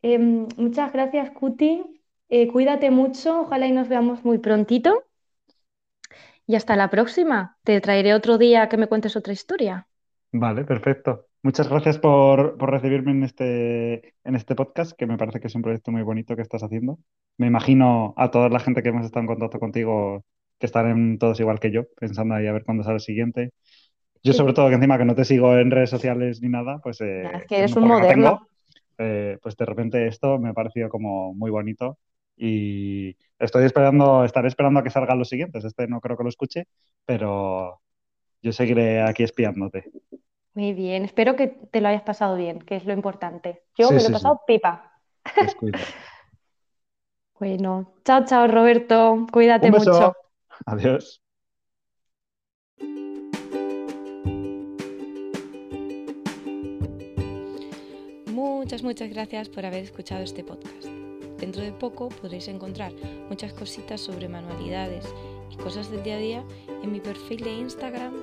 Em, muchas gracias, Cuti. Eh, cuídate mucho. Ojalá y nos veamos muy prontito. Y hasta la próxima. Te traeré otro día que me cuentes otra historia. Vale, perfecto. Muchas gracias por, recibirme en este, en este podcast, que me parece que es un proyecto muy bonito que estás haciendo. Me imagino a toda la gente que hemos estado en contacto contigo que estarán todos igual que yo, pensando ahí a ver cuándo sale el siguiente. Yo sobre todo que encima que no te sigo en redes sociales ni nada, pues... Eh, es que eres un moderno. eh, pues de repente esto me ha parecido como muy bonito y estoy esperando, estaré esperando a que salgan los siguientes. Este no creo que lo escuche, pero yo seguiré aquí espiándote. Muy bien, espero que te lo hayas pasado bien, que es lo importante. Yo me lo he pasado pipa. Descuida. bueno, chao, chao, Roberto. Cuídate mucho. Adiós. Muchas, muchas gracias por haber escuchado este podcast. Dentro de poco podréis encontrar muchas cositas sobre manualidades y cosas del día a día en mi perfil de Instagram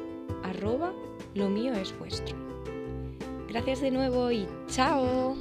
arroba lo mío es vuestro. Gracias de nuevo y chao.